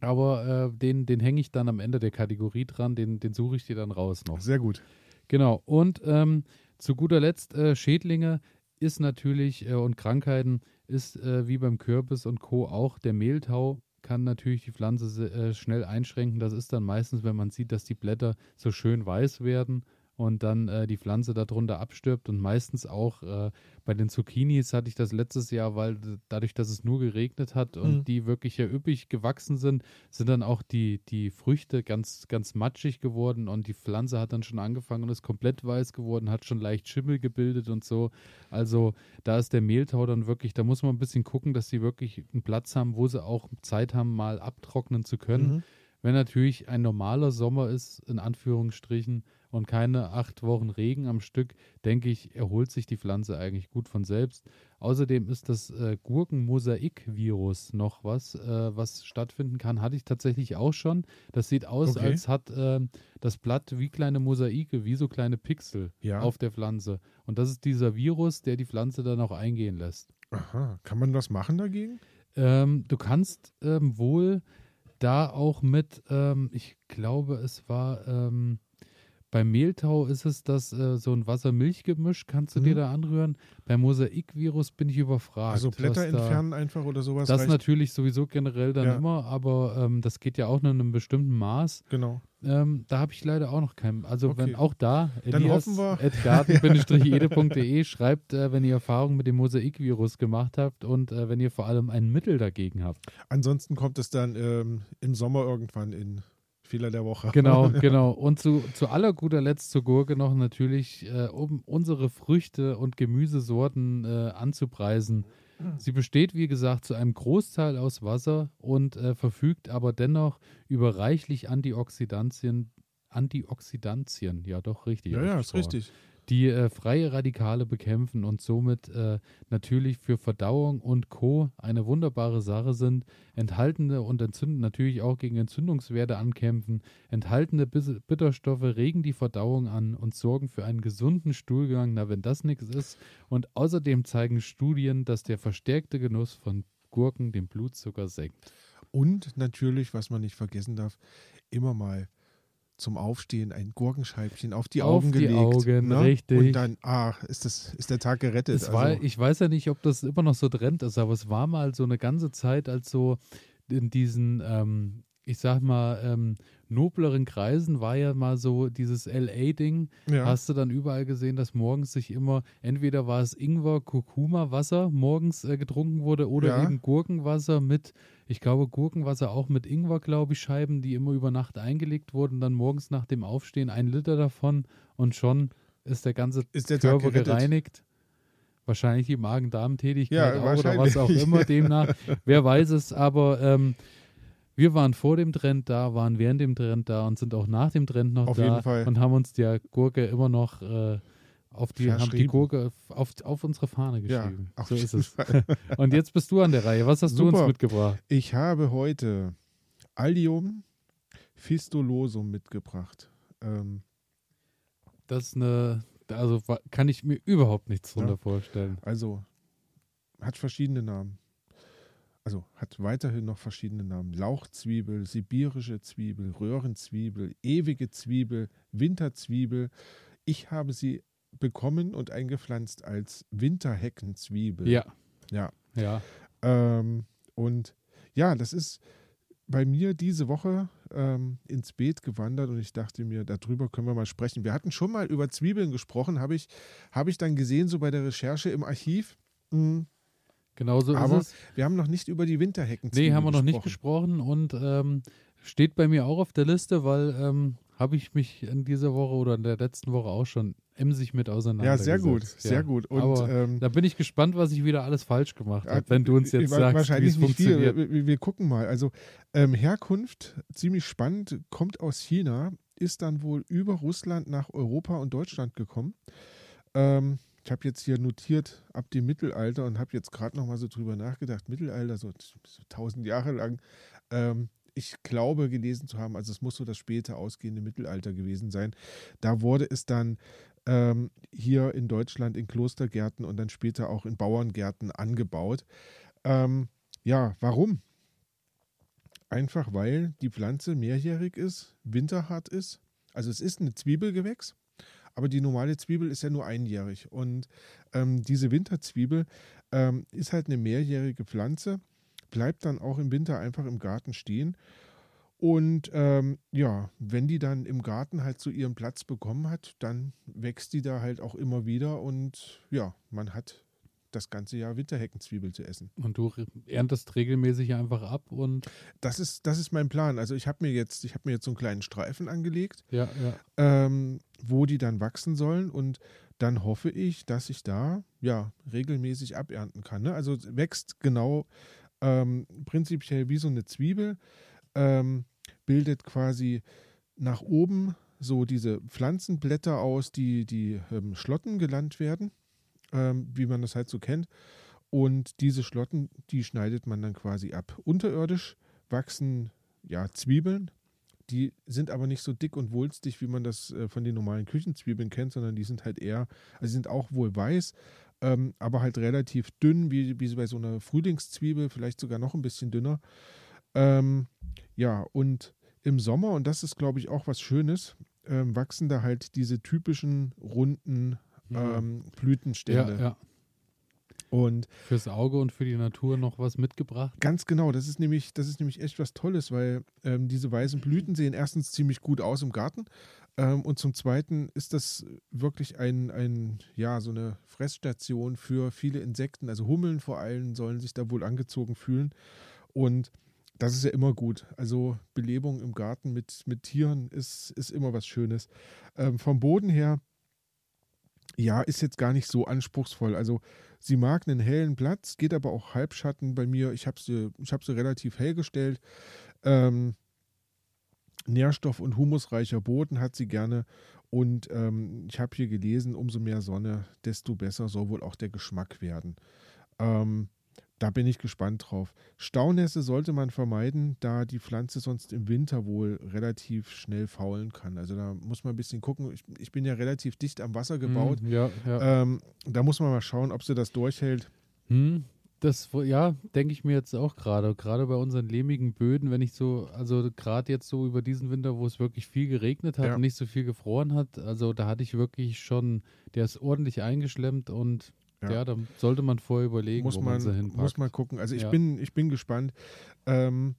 Aber äh, den, den hänge ich dann am Ende der Kategorie dran, den, den suche ich dir dann raus noch. Sehr gut. Genau. Und ähm, zu guter Letzt, äh, Schädlinge ist natürlich äh, und Krankheiten ist wie beim Kürbis und Co. auch der Mehltau kann natürlich die Pflanze äh, schnell einschränken. Das ist dann meistens, wenn man sieht, dass die Blätter so schön weiß werden und dann äh, die Pflanze darunter abstirbt und meistens auch äh, bei den Zucchinis hatte ich das letztes Jahr, weil dadurch, dass es nur geregnet hat und mhm. die wirklich ja üppig gewachsen sind, sind dann auch die, die Früchte ganz, ganz matschig geworden und die Pflanze hat dann schon angefangen und ist komplett weiß geworden, hat schon leicht Schimmel gebildet und so. Also da ist der Mehltau dann wirklich, da muss man ein bisschen gucken, dass sie wirklich einen Platz haben, wo sie auch Zeit haben, mal abtrocknen zu können. Mhm. Wenn natürlich ein normaler Sommer ist, in Anführungsstrichen, und keine acht Wochen Regen am Stück, denke ich, erholt sich die Pflanze eigentlich gut von selbst. Außerdem ist das äh, Gurkenmosaik-Virus noch was, äh, was stattfinden kann. Hatte ich tatsächlich auch schon. Das sieht aus, okay. als hat äh, das Blatt wie kleine Mosaike, wie so kleine Pixel ja. auf der Pflanze. Und das ist dieser Virus, der die Pflanze dann auch eingehen lässt. Aha, kann man was machen dagegen? Ähm, du kannst ähm, wohl da auch mit, ähm, ich glaube, es war ähm, beim Mehltau ist es das äh, so ein Wasser-Milch-Gemisch, kannst du mhm. dir da anrühren. Beim Mosaikvirus bin ich überfragt. Also Blätter entfernen da, einfach oder sowas? Das reicht. natürlich sowieso generell dann ja. immer, aber ähm, das geht ja auch nur in einem bestimmten Maß. Genau. Ähm, da habe ich leider auch noch keinen. Also okay. wenn auch da, elias.garten-ede.de schreibt, äh, wenn ihr Erfahrungen mit dem Mosaikvirus gemacht habt und äh, wenn ihr vor allem ein Mittel dagegen habt. Ansonsten kommt es dann ähm, im Sommer irgendwann in Fehler der Woche. Genau, genau. Und zu, zu aller guter Letzt zur Gurke noch natürlich, äh, um unsere Früchte und Gemüsesorten äh, anzupreisen. Sie besteht, wie gesagt, zu einem Großteil aus Wasser und äh, verfügt aber dennoch über reichlich Antioxidantien. Antioxidantien, ja doch, richtig. Ja, ja, ist richtig die äh, freie Radikale bekämpfen und somit äh, natürlich für Verdauung und Co. eine wunderbare Sache sind. Enthaltene und entzünden natürlich auch gegen Entzündungswerte ankämpfen. Enthaltene Bitterstoffe regen die Verdauung an und sorgen für einen gesunden Stuhlgang, na wenn das nichts ist. Und außerdem zeigen Studien, dass der verstärkte Genuss von Gurken den Blutzucker senkt. Und natürlich, was man nicht vergessen darf, immer mal zum Aufstehen ein Gurkenscheibchen auf die auf Augen die gelegt. Augen, ne? richtig. Und dann, ach, ist, das, ist der Tag gerettet. Es war, also. Ich weiß ja nicht, ob das immer noch so Trend ist, aber es war mal so eine ganze Zeit, als so in diesen, ähm, ich sag mal, ähm, nobleren Kreisen war ja mal so dieses LA-Ding. Ja. Hast du dann überall gesehen, dass morgens sich immer, entweder war es Ingwer, Kurkuma-Wasser morgens äh, getrunken wurde oder ja. eben Gurkenwasser mit, ich glaube, Gurkenwasser auch mit Ingwer, glaube ich, Scheiben, die immer über Nacht eingelegt wurden, dann morgens nach dem Aufstehen ein Liter davon und schon ist der ganze ist der Körper gereinigt. Wahrscheinlich die Magen-Darm-Tätigkeit ja, auch oder was auch immer demnach. Wer weiß es, aber ähm, wir waren vor dem Trend da, waren während dem Trend da und sind auch nach dem Trend noch auf da und haben uns die Gurke immer noch äh, auf die, haben die Gurke auf, auf unsere Fahne geschrieben. Ja, so ist es. und jetzt bist du an der Reihe. Was hast Super. du uns mitgebracht? Ich habe heute Allium fistulosum mitgebracht. Ähm, das ist eine, also kann ich mir überhaupt nichts drunter ja, vorstellen. Also hat verschiedene Namen also hat weiterhin noch verschiedene Namen. Lauchzwiebel, sibirische Zwiebel, Röhrenzwiebel, ewige Zwiebel, Winterzwiebel. Ich habe sie bekommen und eingepflanzt als Winterheckenzwiebel. Ja. Ja. Ja. Ähm, und ja, das ist bei mir diese Woche ähm, ins Beet gewandert und ich dachte mir, darüber können wir mal sprechen. Wir hatten schon mal über Zwiebeln gesprochen, habe ich, hab ich dann gesehen, so bei der Recherche im Archiv. Mh, hm, Genauso Aber ist es. wir haben noch nicht über die Winterhecken Nee, haben wir noch nicht gesprochen und ähm, steht bei mir auch auf der Liste, weil ähm, habe ich mich in dieser Woche oder in der letzten Woche auch schon emsig mit auseinandergesetzt. Ja, sehr gut, sehr ja. gut. Und, Aber ähm, da bin ich gespannt, was ich wieder alles falsch gemacht habe, wenn du uns jetzt sagst, wahrscheinlich wie es funktioniert. Viel. Wir, wir, gucken mal. Also ähm, Herkunft, ziemlich spannend, kommt aus China, ist dann wohl über Russland nach Europa und Deutschland gekommen. Ähm, ich habe jetzt hier notiert ab dem Mittelalter und habe jetzt gerade noch mal so drüber nachgedacht. Mittelalter, so, so tausend Jahre lang. Ähm, ich glaube gelesen zu haben, also es muss so das späte ausgehende Mittelalter gewesen sein. Da wurde es dann ähm, hier in Deutschland in Klostergärten und dann später auch in Bauerngärten angebaut. Ähm, ja, warum? Einfach weil die Pflanze mehrjährig ist, winterhart ist. Also es ist ein Zwiebelgewächs, aber die normale Zwiebel ist ja nur einjährig. Und ähm, diese Winterzwiebel ähm, ist halt eine mehrjährige Pflanze, bleibt dann auch im Winter einfach im Garten stehen. Und ähm, ja, wenn die dann im Garten halt so ihren Platz bekommen hat, dann wächst die da halt auch immer wieder und ja, man hat das ganze Jahr Winterheckenzwiebel zu essen. Und du erntest regelmäßig einfach ab und. Das ist, das ist mein Plan. Also ich habe mir jetzt, ich habe mir jetzt so einen kleinen Streifen angelegt, ja, ja. Ähm, wo die dann wachsen sollen und dann hoffe ich, dass ich da ja regelmäßig abernten kann. Ne? Also wächst genau ähm, prinzipiell wie so eine Zwiebel, ähm, bildet quasi nach oben so diese Pflanzenblätter aus, die die ähm, Schlotten gelandet werden ähm, wie man das halt so kennt. Und diese Schlotten, die schneidet man dann quasi ab. Unterirdisch wachsen ja Zwiebeln. Die sind aber nicht so dick und wulstig, wie man das äh, von den normalen Küchenzwiebeln kennt, sondern die sind halt eher, also sind auch wohl weiß, ähm, aber halt relativ dünn, wie, wie bei so einer Frühlingszwiebel, vielleicht sogar noch ein bisschen dünner. Ähm, ja, und im Sommer, und das ist, glaube ich, auch was Schönes, ähm, wachsen da halt diese typischen runden ähm, Blütenstände. Ja, ja. Und fürs Auge und für die Natur noch was mitgebracht. Ganz genau, das ist nämlich, das ist nämlich echt was Tolles, weil ähm, diese weißen Blüten sehen erstens ziemlich gut aus im Garten ähm, und zum Zweiten ist das wirklich ein, ein, ja, so eine Fressstation für viele Insekten. Also Hummeln vor allem sollen sich da wohl angezogen fühlen und das ist ja immer gut. Also Belebung im Garten mit, mit Tieren ist, ist immer was Schönes. Ähm, vom Boden her ja, ist jetzt gar nicht so anspruchsvoll. Also sie mag einen hellen Platz, geht aber auch Halbschatten bei mir. Ich habe sie, hab sie relativ hell gestellt. Ähm, Nährstoff- und humusreicher Boden hat sie gerne. Und ähm, ich habe hier gelesen, umso mehr Sonne, desto besser soll wohl auch der Geschmack werden. Ähm, da bin ich gespannt drauf. Staunässe sollte man vermeiden, da die Pflanze sonst im Winter wohl relativ schnell faulen kann. Also da muss man ein bisschen gucken. Ich, ich bin ja relativ dicht am Wasser gebaut. Mm, ja, ja. Ähm, da muss man mal schauen, ob sie das durchhält. Hm, das, ja, denke ich mir jetzt auch gerade. Gerade bei unseren lehmigen Böden, wenn ich so, also gerade jetzt so über diesen Winter, wo es wirklich viel geregnet hat ja. und nicht so viel gefroren hat, also da hatte ich wirklich schon, der ist ordentlich eingeschlemmt und ja. ja, da sollte man vorher überlegen, muss wo man, man sie hinpackt. Muss man gucken. Also ich, ja. bin, ich bin gespannt. Ähm,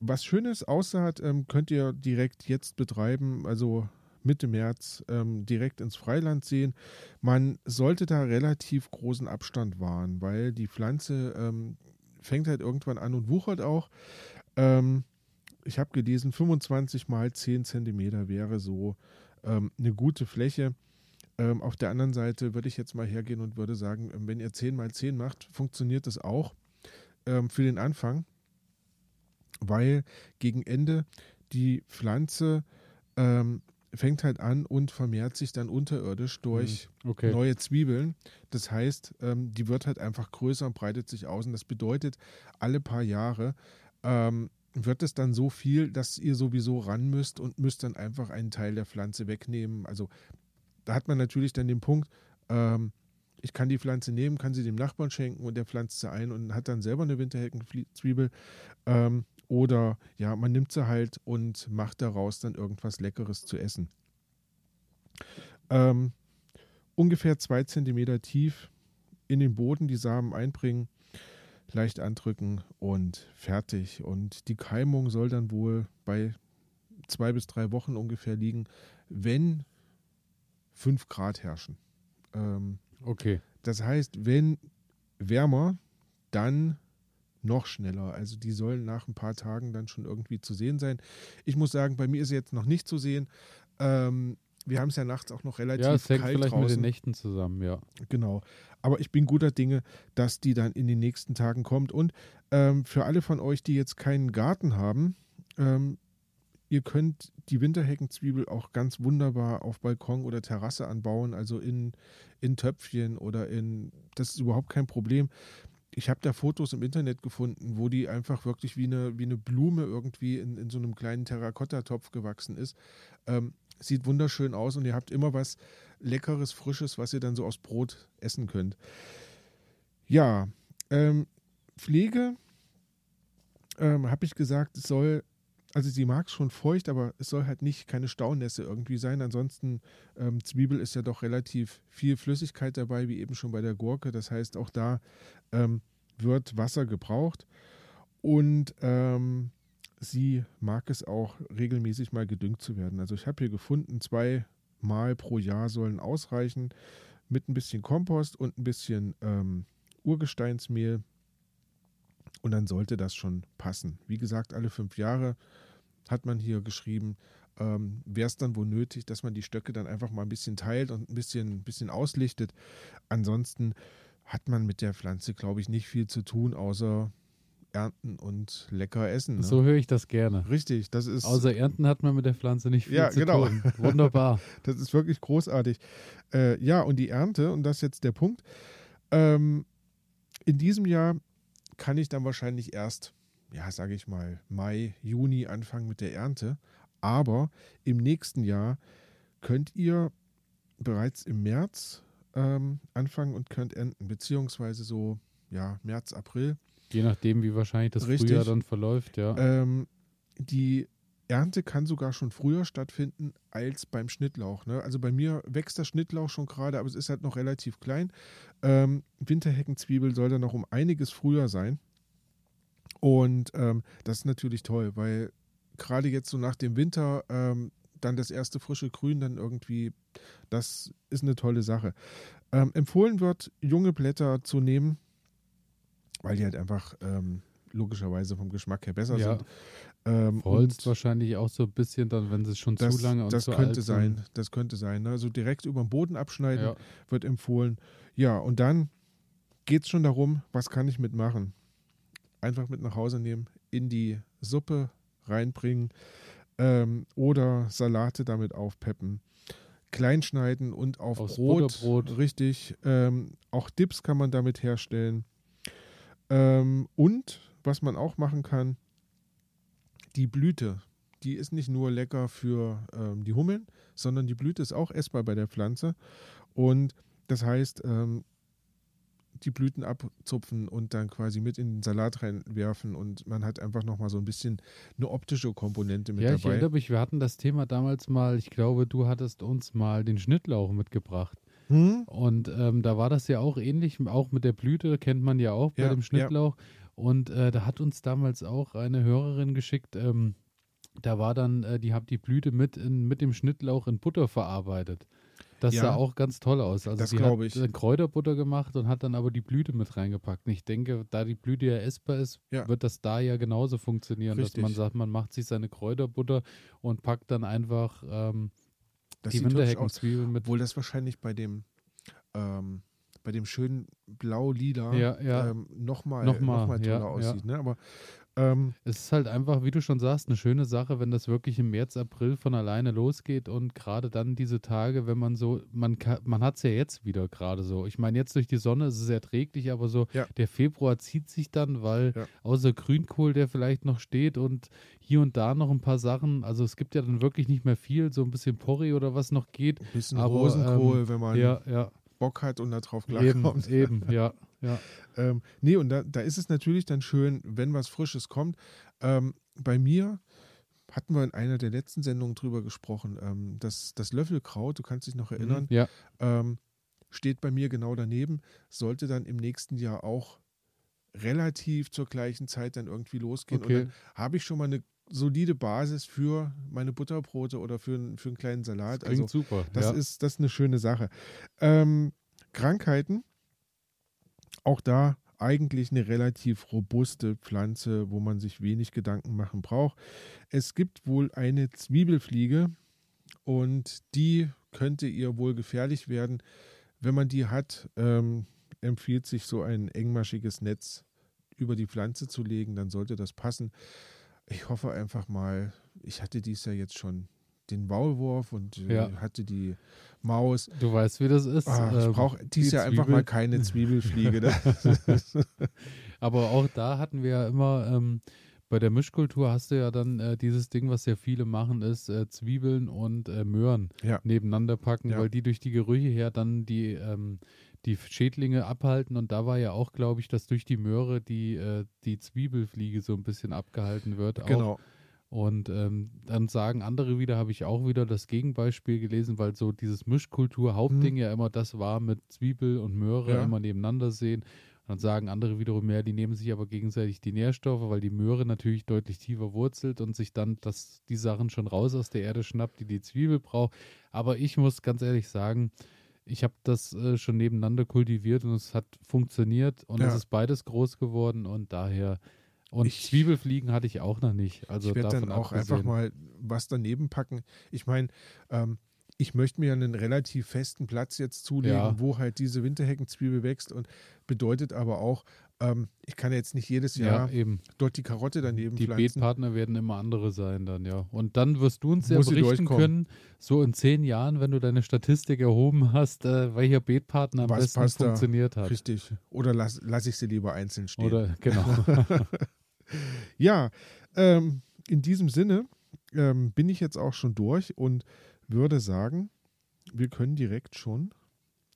was Schönes Aussaat ähm, könnt ihr direkt jetzt betreiben, also Mitte März ähm, direkt ins Freiland sehen. Man sollte da relativ großen Abstand wahren, weil die Pflanze ähm, fängt halt irgendwann an und wuchert auch. Ähm, ich habe gelesen, 25 mal 10 Zentimeter wäre so ähm, eine gute Fläche. Ähm, auf der anderen Seite würde ich jetzt mal hergehen und würde sagen, ähm, wenn ihr 10 mal 10 macht, funktioniert das auch für den Anfang, weil gegen Ende die Pflanze fängt halt an und vermehrt sich dann unterirdisch durch hm, okay. neue Zwiebeln. Das heißt, ähm, die wird halt einfach größer und breitet sich aus. Und das bedeutet, alle paar Jahre ähm, wird es dann so viel, dass ihr sowieso ran müsst und müsst dann einfach einen Teil der Pflanze wegnehmen. Also da hat man natürlich dann den Punkt, ähm, ich kann die Pflanze nehmen, kann sie dem Nachbarn schenken und der pflanzt sie ein und hat dann selber eine Winterheckenzwiebel. Ähm, oder ja, man nimmt sie halt und macht daraus dann irgendwas Leckeres zu essen. Ähm, ungefähr zwei Zentimeter tief in den Boden die Samen einbringen, leicht andrücken und fertig. Und die Keimung soll dann wohl bei zwei bis drei Wochen ungefähr liegen, wenn 5 Grad herrschen. Ähm, okay. Das heißt, wenn wärmer, dann noch schneller. Also die sollen nach ein paar Tagen dann schon irgendwie zu sehen sein. Ich muss sagen, bei mir ist sie jetzt noch nicht zu sehen. Ähm, wir haben es ja nachts auch noch relativ ja, es hängt kalt vielleicht draußen. mit den Nächten zusammen, ja. Genau. Aber ich bin guter Dinge, dass die dann in den nächsten Tagen kommt. Und ähm, für alle von euch, die jetzt keinen Garten haben, ähm, Ihr könnt die Winterheckenzwiebel auch ganz wunderbar auf Balkon oder Terrasse anbauen, also in, in Töpfchen oder in, das ist überhaupt kein Problem. Ich habe da Fotos im Internet gefunden, wo die einfach wirklich wie eine, wie eine Blume irgendwie in, in so einem kleinen Terrakottatopf gewachsen ist. Ähm, sieht wunderschön aus und ihr habt immer was Leckeres, Frisches, was ihr dann so aus Brot essen könnt. Ja, ähm, Pflege ähm, habe ich gesagt, es soll, also sie mag es schon feucht, aber es soll halt nicht keine Staunässe irgendwie sein. Ansonsten, ähm, Zwiebel ist ja doch relativ viel Flüssigkeit dabei, wie eben schon bei der Gurke. Das heißt, auch da ähm, wird Wasser gebraucht. Und ähm, sie mag es auch regelmäßig mal gedüngt zu werden. Also ich habe hier gefunden, zwei Mal pro Jahr sollen ausreichen mit ein bisschen Kompost und ein bisschen ähm, Urgesteinsmehl. Und dann sollte das schon passen. Wie gesagt, alle fünf Jahre hat man hier geschrieben, ähm, wäre es dann wohl nötig, dass man die Stöcke dann einfach mal ein bisschen teilt und ein bisschen, bisschen auslichtet. Ansonsten hat man mit der Pflanze, glaube ich, nicht viel zu tun, außer ernten und lecker essen. Ne? So höre ich das gerne. Richtig, das ist. Außer ernten hat man mit der Pflanze nicht viel ja, zu genau. tun. Wunderbar. das ist wirklich großartig. Äh, ja, und die Ernte, und das ist jetzt der Punkt. Ähm, in diesem Jahr kann ich dann wahrscheinlich erst, ja, sage ich mal, Mai, Juni anfangen mit der Ernte. Aber im nächsten Jahr könnt ihr bereits im März ähm, anfangen und könnt ernten, beziehungsweise so, ja, März, April. Je nachdem, wie wahrscheinlich das Richtig. Frühjahr dann verläuft, ja. Ähm, die Ernte kann sogar schon früher stattfinden als beim Schnittlauch. Ne? Also bei mir wächst der Schnittlauch schon gerade, aber es ist halt noch relativ klein. Ähm, Winterheckenzwiebel soll dann noch um einiges früher sein. Und ähm, das ist natürlich toll, weil gerade jetzt so nach dem Winter ähm, dann das erste frische Grün dann irgendwie, das ist eine tolle Sache. Ähm, empfohlen wird, junge Blätter zu nehmen, weil die halt einfach ähm, logischerweise vom Geschmack her besser Ja. sind. Ähm, Holz wahrscheinlich auch so ein bisschen dann, wenn es schon das, zu lange und das zu könnte alt sein, sind. das könnte sein. ne? Also direkt über den Boden abschneiden Ja. wird empfohlen. Ja, und dann geht es schon darum, was kann ich mitmachen? Einfach mit nach Hause nehmen, in die Suppe reinbringen ähm, oder Salate damit aufpeppen. Kleinschneiden und auf Aufs Brot. Butterbrot. Richtig. Ähm, auch Dips kann man damit herstellen. Ähm, und was man auch machen kann, die Blüte. Die ist nicht nur lecker für ähm, die Hummeln, sondern die Blüte ist auch essbar bei der Pflanze. Und das heißt, ähm, die Blüten abzupfen und dann quasi mit in den Salat reinwerfen und man hat einfach nochmal so ein bisschen eine optische Komponente mit Ja, ich dabei. erinnere mich, wir hatten das Thema damals mal, ich glaube, du hattest uns mal den Schnittlauch mitgebracht. Hm? Und ähm, da war das ja auch ähnlich, auch mit der Blüte, kennt man ja auch bei Ja, dem Schnittlauch. Und äh, da hat uns damals auch eine Hörerin geschickt, ähm, da war dann, äh, die hat die Blüte mit, in, mit dem Schnittlauch in Butter verarbeitet. Das Ja. sah auch ganz toll aus. Also Das die glaub hat ich. äh, Kräuterbutter gemacht und hat dann aber die Blüte mit reingepackt. Und ich denke, da die Blüte ja essbar ist, Ja. wird das da ja genauso funktionieren, dass man Richtig. sagt, man macht sich seine Kräuterbutter und packt dann einfach ähm, Das die. Winterheckenzwiebeln mit. Obwohl das wahrscheinlich bei dem, ähm, bei dem schönen blau-lila Ja, ja. ähm, nochmal Nochmal, noch mal toller ja, aussieht. Ne? Aber ähm, Es ist halt einfach, wie du schon sagst, eine schöne Sache, wenn das wirklich im März, April von alleine losgeht und gerade dann diese Tage, wenn man so, man kann, man hat es ja jetzt wieder gerade so. Ich meine, jetzt durch die Sonne ist es erträglich, aber so Ja. der Februar zieht sich dann, weil Ja. außer Grünkohl, der vielleicht noch steht und hier und da noch ein paar Sachen, also es gibt ja dann wirklich nicht mehr viel, so ein bisschen Porree oder was noch geht. ein bisschen Aber, Rosenkohl, ähm, wenn man Ja, ja, Bock hat und da drauf eben, klarkommt. eben, ja, ja. Ähm, nee, und da, da ist es natürlich dann schön, wenn was Frisches kommt. Ähm, bei mir hatten wir in einer der letzten Sendungen drüber gesprochen, ähm, das, das Löffelkraut, du kannst dich noch erinnern, Ja, ähm, steht bei mir genau daneben, sollte dann im nächsten Jahr auch relativ zur gleichen Zeit dann irgendwie losgehen. Okay. Und dann habe ich schon mal eine solide Basis für meine Butterbrote oder für, einen- für einen kleinen Salat. klingt Also super. das, ja. ist, das ist eine schöne Sache. Ähm, Krankheiten, auch da eigentlich eine relativ robuste Pflanze, wo man sich wenig Gedanken machen braucht. Es gibt wohl eine Zwiebelfliege und die könnte ihr wohl gefährlich werden. Wenn man die hat, ähm, empfiehlt sich so ein engmaschiges Netz über die Pflanze zu legen, dann sollte das passen. Ich hoffe einfach mal, ich hatte dies ja jetzt schon den Maulwurf und äh, Ja. hatte die Maus. Du weißt, wie das ist. Ah, ich ähm, brauche dies die Jahr einfach mal keine Zwiebelfliege. Ne? Aber auch da hatten wir ja immer, ähm, bei der Mischkultur hast du ja dann äh, dieses Ding, was ja viele machen, ist äh, Zwiebeln und äh, Möhren Ja. nebeneinander packen, Ja. weil die durch die Gerüche her dann die, ähm, die Schädlinge abhalten. Und da war ja auch, glaube ich, dass durch die Möhre die, äh, die Zwiebelfliege so ein bisschen abgehalten wird. Genau. Auch. Und ähm, dann sagen andere wieder, habe ich auch wieder das Gegenbeispiel gelesen, weil so dieses Mischkultur-Hauptding Mhm. ja immer das war mit Zwiebel und Möhre Ja. immer nebeneinander sehen. Dann sagen andere wiederum mehr, die nehmen sich aber gegenseitig die Nährstoffe, weil die Möhre natürlich deutlich tiefer wurzelt und sich dann das, die Sachen schon raus aus der Erde schnappt, die die Zwiebel braucht. Aber ich muss ganz ehrlich sagen, ich habe das äh, schon nebeneinander kultiviert und es hat funktioniert und Ja. es ist beides groß geworden und daher und Ich- Zwiebelfliegen hatte ich auch noch nicht. Also ich werde dann auch abgesehen. einfach mal was daneben packen. Ich meine, ähm, ich möchte mir einen relativ festen Platz jetzt zulegen, Ja. wo halt diese Winterheckenzwiebel wächst und bedeutet aber auch, ähm, ich kann jetzt nicht jedes Jahr ja, eben. dort die Karotte daneben Die pflanzen. Beetpartner werden immer andere sein dann, ja. Und dann wirst du uns ja Muss berichten können, so in zehn Jahren, wenn du deine Statistik erhoben hast, äh, welcher Beetpartner am Was besten da? funktioniert hat. Richtig. Oder lasse lass ich sie lieber einzeln stehen. Oder genau. Ja, ähm, in diesem Sinne ähm, bin ich jetzt auch schon durch und würde sagen, wir können direkt schon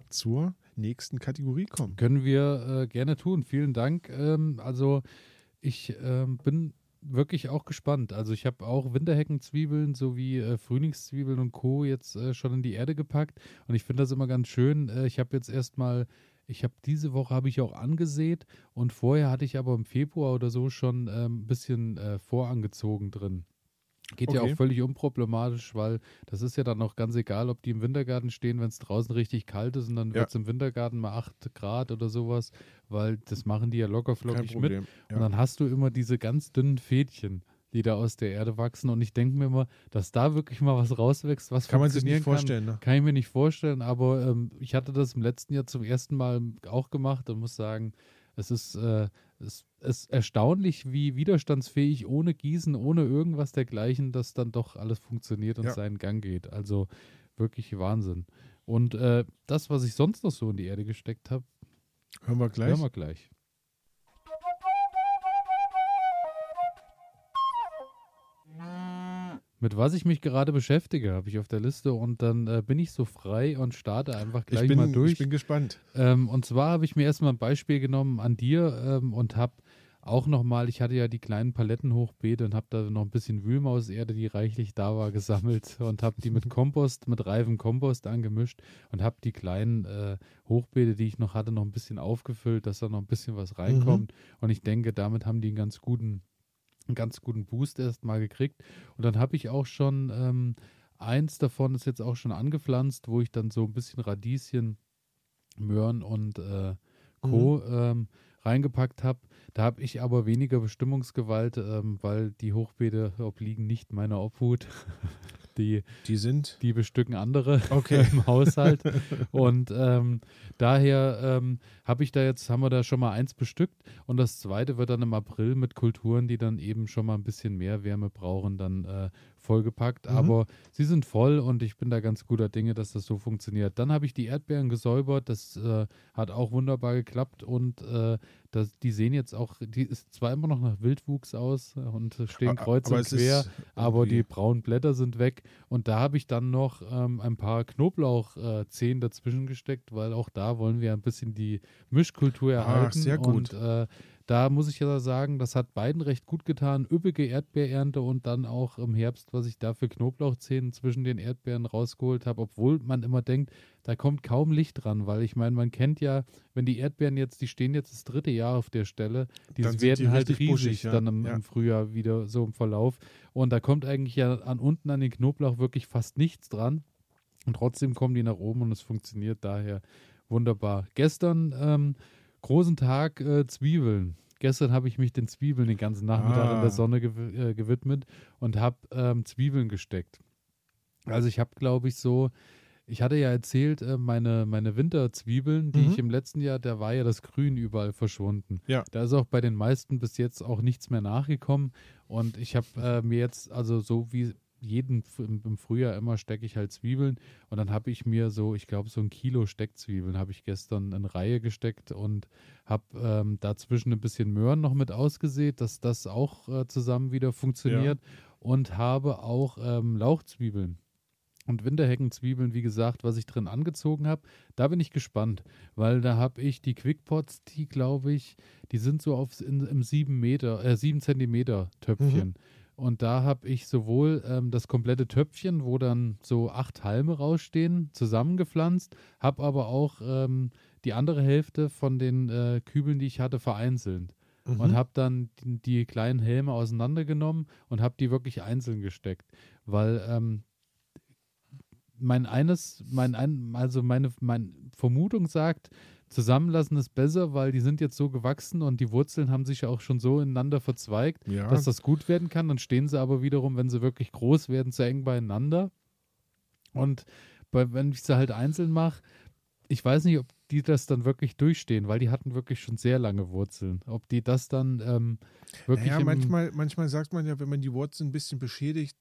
zur nächsten Kategorie kommen. Können wir äh, gerne tun. Vielen Dank. Ähm, also ich ähm, bin wirklich auch gespannt. Also ich habe auch Winterheckenzwiebeln sowie äh, Frühlingszwiebeln und Co. jetzt äh, schon in die Erde gepackt und ich finde das immer ganz schön. Äh, ich habe jetzt erstmal, ich habe diese Woche habe ich auch angesät und vorher hatte ich aber im Februar oder so schon ähm, ein bisschen äh, vorangezogen drin. Geht ja Okay. auch völlig unproblematisch, weil das ist ja dann auch ganz egal, ob die im Wintergarten stehen, wenn es draußen richtig kalt ist und dann Ja. wird es im Wintergarten mal 8 Grad oder sowas, weil das machen die ja locker flockig mit. Problem. Und Ja. dann hast du immer diese ganz dünnen Fädchen, die da aus der Erde wachsen. Und ich denke mir immer, dass da wirklich mal was rauswächst, was Kann man sich nicht vorstellen. Ne? Kann. Kann ich mir nicht vorstellen, aber ähm, ich hatte das im letzten Jahr zum ersten Mal auch gemacht und muss sagen, es ist, äh, es ist erstaunlich, wie widerstandsfähig ohne Gießen, ohne irgendwas dergleichen, dass dann doch alles funktioniert und Ja. seinen Gang geht. Also wirklich Wahnsinn. Und äh, das, was ich sonst noch so in die Erde gesteckt habe, Hören wir gleich. hören wir gleich. Mit was ich mich gerade beschäftige, habe ich auf der Liste und dann äh, bin ich so frei und starte einfach gleich ich, bin, mal durch. ich bin gespannt. Ähm, und zwar habe ich mir erstmal ein Beispiel genommen an dir ähm, und habe auch nochmal, ich hatte ja die kleinen Palettenhochbeete und habe da noch ein bisschen Wühlmauserde, die reichlich da war, gesammelt und habe die mit Kompost, mit reifem Kompost angemischt und habe die kleinen äh, Hochbeete, die ich noch hatte, noch ein bisschen aufgefüllt, dass da noch ein bisschen was reinkommt. Und ich denke, damit haben die einen ganz guten, einen ganz guten Boost erstmal gekriegt. Und dann habe ich auch schon ähm, eins davon ist jetzt auch schon angepflanzt, wo ich dann so ein bisschen Radieschen, Möhren und äh, Co. Ähm, reingepackt habe. Da habe ich aber weniger Bestimmungsgewalt, ähm, weil die Hochbeete obliegen nicht meiner Obhut. die, Die sind. die bestücken andere Okay. im Haushalt. Und ähm, daher ähm, habe ich da jetzt, haben wir da schon mal eins bestückt und das zweite wird dann im April mit Kulturen, die dann eben schon mal ein bisschen mehr Wärme brauchen, dann äh, vollgepackt. Mhm. Aber sie sind voll und ich bin da ganz guter Dinge, dass das so funktioniert. Dann habe ich die Erdbeeren gesäubert, das äh, hat auch wunderbar geklappt und äh, das, die sehen jetzt auch, die ist zwar immer noch nach Wildwuchs aus und stehen kreuz aber und quer, aber die braunen Blätter sind weg. Und da habe ich dann noch ähm, ein paar Knoblauchzehen dazwischen gesteckt, weil auch da wollen wir ein bisschen die Mischkultur Ach, erhalten. sehr gut. Und äh, da muss ich ja sagen, das hat beiden recht gut getan. Üppige Erdbeerernte und dann auch im Herbst, was ich da für Knoblauchzehen zwischen den Erdbeeren rausgeholt habe, obwohl man immer denkt, da kommt kaum Licht dran, weil ich meine, man kennt ja, wenn die Erdbeeren jetzt, die stehen jetzt das dritte Jahr auf der Stelle, die Dann werden die halt riesig buschig, ja. dann im, Ja. im Frühjahr wieder so im Verlauf. Und da kommt eigentlich ja an unten an den Knoblauch wirklich fast nichts dran. Und trotzdem kommen die nach oben und es funktioniert daher wunderbar. Gestern ähm, großen Tag äh, Zwiebeln. Gestern habe ich mich den Zwiebeln den ganzen Nachmittag in Ah. der Sonne gew äh, gewidmet und habe ähm, Zwiebeln gesteckt. Also ich habe, glaube ich, so, ich hatte ja erzählt, äh, meine, meine Winterzwiebeln, die Mhm. ich im letzten Jahr, da war ja das Grün überall verschwunden. Ja. Da ist auch bei den meisten bis jetzt auch nichts mehr nachgekommen. Und ich habe äh, mir jetzt, also so wie jeden im, Frühjahr immer stecke ich halt Zwiebeln und dann habe ich mir so, ich glaube so ein Kilo Steckzwiebeln habe ich gestern in Reihe gesteckt und habe ähm, dazwischen ein bisschen Möhren noch mit ausgesät, dass das auch äh, zusammen wieder funktioniert und habe auch ähm, Lauchzwiebeln Und Winterheckenzwiebeln, wie gesagt, was ich drin angezogen habe, da bin ich gespannt, weil da habe ich die Quickpots, die glaube ich, die sind so auf in, im 7 Meter, äh, 7 Zentimeter Töpfchen. Mhm. Und da habe ich sowohl ähm, das komplette Töpfchen, wo dann so acht Halme rausstehen, zusammengepflanzt, habe aber auch ähm, die andere Hälfte von den äh, Kübeln, die ich hatte, vereinzelt. Mhm. Und habe dann die, die, kleinen Helme auseinandergenommen und habe die wirklich einzeln gesteckt. Weil ähm, mein eines, mein ein, also meine, meine Vermutung sagt, zusammenlassen ist besser, weil die sind jetzt so gewachsen und die Wurzeln haben sich ja auch schon so ineinander verzweigt, ja. dass das gut werden kann. Dann stehen sie aber wiederum, wenn sie wirklich groß werden, zu eng beieinander. Und bei, wenn ich sie halt einzeln mache, ich weiß nicht, ob die das dann wirklich durchstehen, weil die hatten wirklich schon sehr lange Wurzeln. Ob die das dann ähm, wirklich. Ja, naja, manchmal, manchmal sagt man ja, wenn man die Wurzeln ein bisschen beschädigt,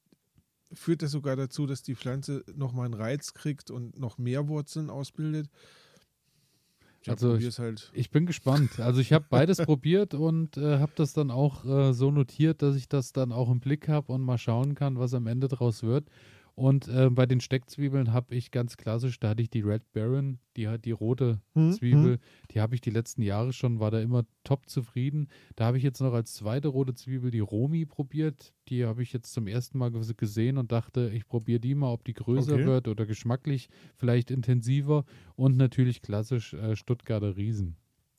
führt das sogar dazu, dass die Pflanze nochmal einen Reiz kriegt und noch mehr Wurzeln ausbildet. Ich also ich, halt. ich, bin gespannt. Also ich habe beides probiert und äh, habe das dann auch äh, so notiert, dass ich das dann auch im Blick habe und mal schauen kann, was am Ende draus wird. Und äh, bei den Steckzwiebeln habe ich ganz klassisch, da hatte ich die Red Baron, die hat die rote hm, Zwiebel, hm. die habe ich die letzten Jahre schon, war da immer top zufrieden. Da habe ich jetzt noch als zweite rote Zwiebel die Romi probiert. Die habe ich jetzt zum ersten Mal gesehen und dachte, ich probiere die mal, ob die größer okay. wird oder geschmacklich vielleicht intensiver. Und natürlich klassisch äh, Stuttgarter Riesen.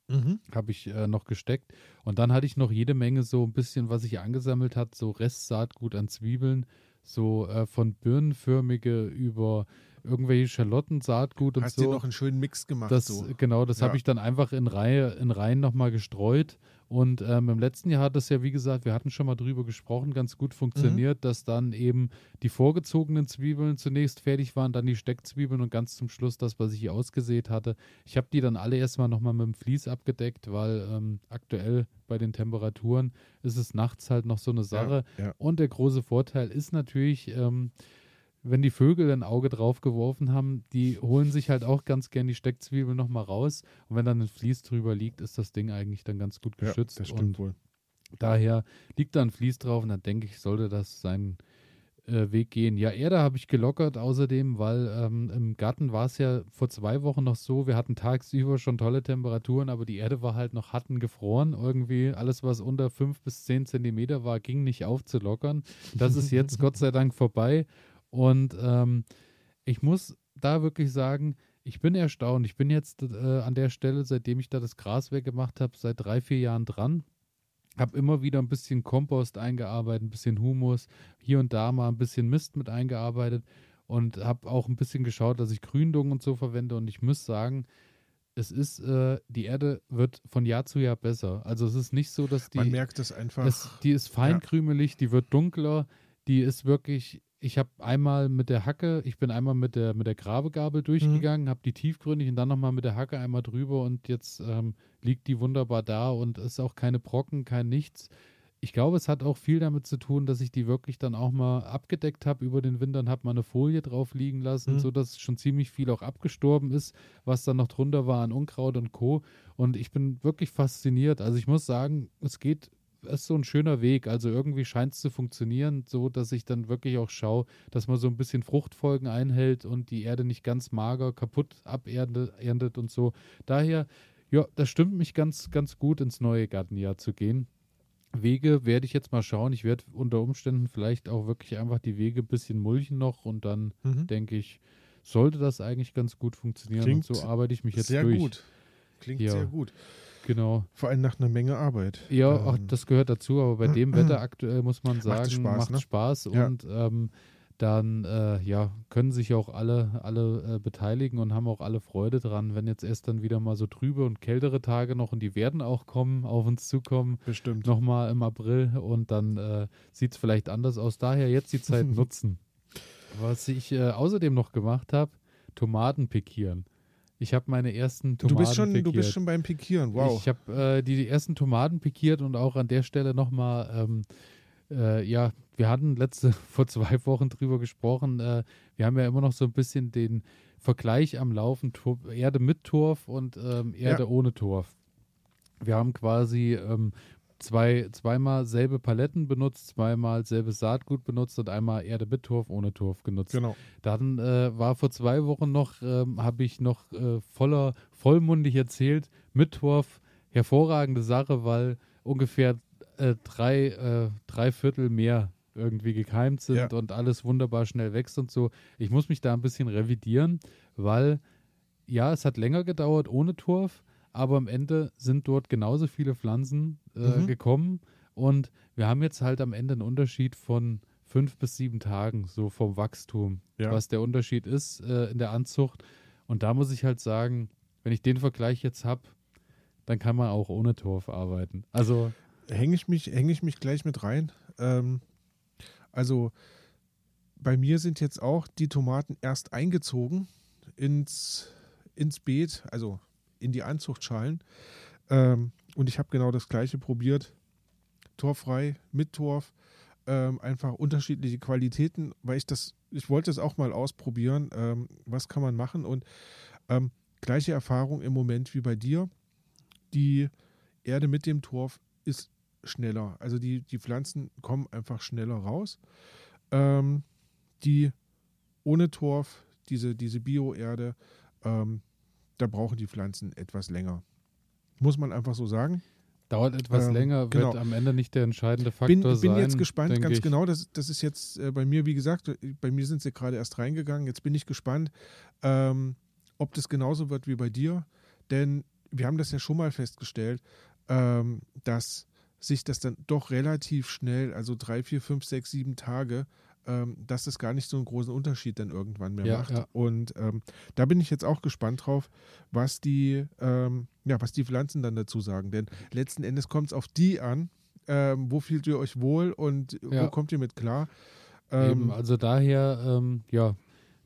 Mhm. Habe ich äh, noch gesteckt. Und dann hatte ich noch jede Menge so ein bisschen, was ich angesammelt hat, so Restsaatgut an Zwiebeln so äh, von birnenförmige über irgendwelche Schalotten, Saatgut und Hast so. Hast du noch einen schönen Mix gemacht? Das, so. Genau, das ja. habe ich dann einfach in Reihe, in Reihen nochmal gestreut. Und ähm, im letzten Jahr hat das ja, wie gesagt, wir hatten schon mal drüber gesprochen, ganz gut funktioniert, mhm. dass dann eben die vorgezogenen Zwiebeln zunächst fertig waren, dann die Steckzwiebeln und ganz zum Schluss das, was ich hier ausgesät hatte. Ich habe die dann alle erstmal nochmal mit dem Vlies abgedeckt, weil ähm, aktuell bei den Temperaturen ist es nachts halt noch so eine Sache. Ja, ja. Und der große Vorteil ist natürlich, ähm, wenn die Vögel ein Auge drauf geworfen haben, die holen sich halt auch ganz gern die Steckzwiebel nochmal raus. Und wenn dann ein Vlies drüber liegt, ist das Ding eigentlich dann ganz gut geschützt. Ja, das stimmt und wohl. Daher liegt da ein Vlies drauf und dann denke ich, sollte das seinen äh, Weg gehen. Ja, Erde habe ich gelockert außerdem, weil ähm, im Garten war es ja vor zwei Wochen noch so, wir hatten tagsüber schon tolle Temperaturen, aber die Erde war halt noch hatten gefroren. Irgendwie alles, was unter fünf bis zehn Zentimeter war, ging nicht aufzulockern. Das ist jetzt Gott sei Dank vorbei und ähm, ich muss da wirklich sagen, ich bin erstaunt. Ich bin jetzt äh, an der Stelle, seitdem ich da das Gras weggemacht habe, seit drei, vier Jahren dran. Habe immer wieder ein bisschen Kompost eingearbeitet, ein bisschen Humus, hier und da mal ein bisschen Mist mit eingearbeitet und habe auch ein bisschen geschaut, dass ich Gründung und so verwende. Und ich muss sagen, es ist, äh, die Erde wird von Jahr zu Jahr besser. Also es ist nicht so, dass die. Man merkt es einfach. Es, die ist feinkrümelig, ja. die wird dunkler, die ist wirklich ich habe einmal mit der Hacke, ich bin einmal mit der, mit der Grabegabel durchgegangen, mhm. habe die tiefgründig und dann nochmal mit der Hacke einmal drüber und jetzt ähm, liegt die wunderbar da und ist auch keine Brocken, kein nichts. Ich glaube, es hat auch viel damit zu tun, dass ich die wirklich dann auch mal abgedeckt habe über den Winter und habe mal eine Folie drauf liegen lassen, mhm. sodass schon ziemlich viel auch abgestorben ist, was dann noch drunter war an Unkraut und Co. Und ich bin wirklich fasziniert. Also ich muss sagen, es geht ist so ein schöner Weg. Also irgendwie scheint es zu funktionieren, so dass ich dann wirklich auch schaue, dass man so ein bisschen Fruchtfolgen einhält und die Erde nicht ganz mager kaputt aberntet und so. Daher, ja, das stimmt mich ganz, ganz gut ins neue Gartenjahr zu gehen. Wege werde ich jetzt mal schauen. Ich werde unter Umständen vielleicht auch wirklich einfach die Wege ein bisschen mulchen noch und dann mhm. denke ich, sollte das eigentlich ganz gut funktionieren. Klingt und so arbeite ich mich jetzt sehr durch. Gut. Klingt ja. sehr gut. Genau. Vor allem nach einer Menge Arbeit. Ja, ähm, ach, das gehört dazu, aber bei dem Wetter aktuell muss man sagen, macht Spaß, macht ne? Spaß ja. und ähm, dann äh, ja, können sich auch alle, alle äh, beteiligen und haben auch alle Freude dran, wenn jetzt erst dann wieder mal so trübe und kältere Tage noch und die werden auch kommen, auf uns zukommen. Bestimmt. Nochmal im April und dann äh, sieht es vielleicht anders aus. Daher jetzt die Zeit nutzen. Was ich äh, außerdem noch gemacht habe, Tomaten pikieren. Ich habe meine ersten Tomaten du bist schon, pikiert. Du bist schon beim Pikieren, wow. Ich habe äh, die, die, ersten Tomaten pikiert und auch an der Stelle nochmal, ähm, äh, ja, wir hatten letzte, vor zwei Wochen drüber gesprochen. Äh, wir haben ja immer noch so ein bisschen den Vergleich am Laufen, Tor, Erde mit Torf und ähm, Erde ja. ohne Torf. Wir haben quasi ähm, zwei, zweimal selbe Paletten benutzt, zweimal selbes Saatgut benutzt und einmal Erde mit Turf, ohne Turf genutzt. Genau. Dann äh, war vor zwei Wochen noch, ähm, habe ich noch äh, voller, vollmundig erzählt, mit Turf, hervorragende Sache, weil ungefähr äh, drei, äh, drei Viertel mehr irgendwie gekeimt sind Ja. und alles wunderbar schnell wächst und so. Ich muss mich da ein bisschen revidieren, weil ja, es hat länger gedauert ohne Turf, aber am Ende sind dort genauso viele Pflanzen äh, Mhm. gekommen und wir haben jetzt halt am Ende einen Unterschied von fünf bis sieben Tagen, so vom Wachstum, Ja. was der Unterschied ist äh, in der Anzucht. Und da muss ich halt sagen, wenn ich den Vergleich jetzt habe, dann kann man auch ohne Turf arbeiten. Also hänge ich mich, hänge ich mich gleich mit rein. Ähm, also bei mir sind jetzt auch die Tomaten erst eingezogen ins, ins Beet, also in die Anzuchtschalen. Ähm, und ich habe genau das gleiche probiert. Torfrei, mit Torf. Ähm, einfach unterschiedliche Qualitäten, weil ich das, ich wollte es auch mal ausprobieren. Ähm, was kann man machen? Und ähm, gleiche Erfahrung im Moment wie bei dir. Die Erde mit dem Torf ist schneller. Also die, die Pflanzen kommen einfach schneller raus. Ähm, die ohne Torf, diese, diese Bio-Erde, ähm, da brauchen die Pflanzen etwas länger. Muss man einfach so sagen. dauert etwas Ähm, länger, wird genau. am Ende nicht der entscheidende Faktor Bin, bin sein. jetzt gespannt, ganz ich. genau. Das, das ist jetzt äh, bei mir, wie gesagt, bei mir sind sie gerade erst reingegangen. Jetzt bin ich gespannt, ähm, ob das genauso wird wie bei dir. Denn wir haben das ja schon mal festgestellt, ähm, dass sich das dann doch relativ schnell, also drei, vier, fünf, sechs, sieben Tage, ähm, dass das gar nicht so einen großen Unterschied dann irgendwann mehr Ja, macht. ja. Und ähm, da bin ich jetzt auch gespannt drauf, was die, ähm, ja, was die Pflanzen dann dazu sagen. Denn letzten Endes kommt es auf die an, ähm, wo fühlt ihr euch wohl und Ja. wo kommt ihr mit klar. Eben, Ähm, also daher, ähm, ja,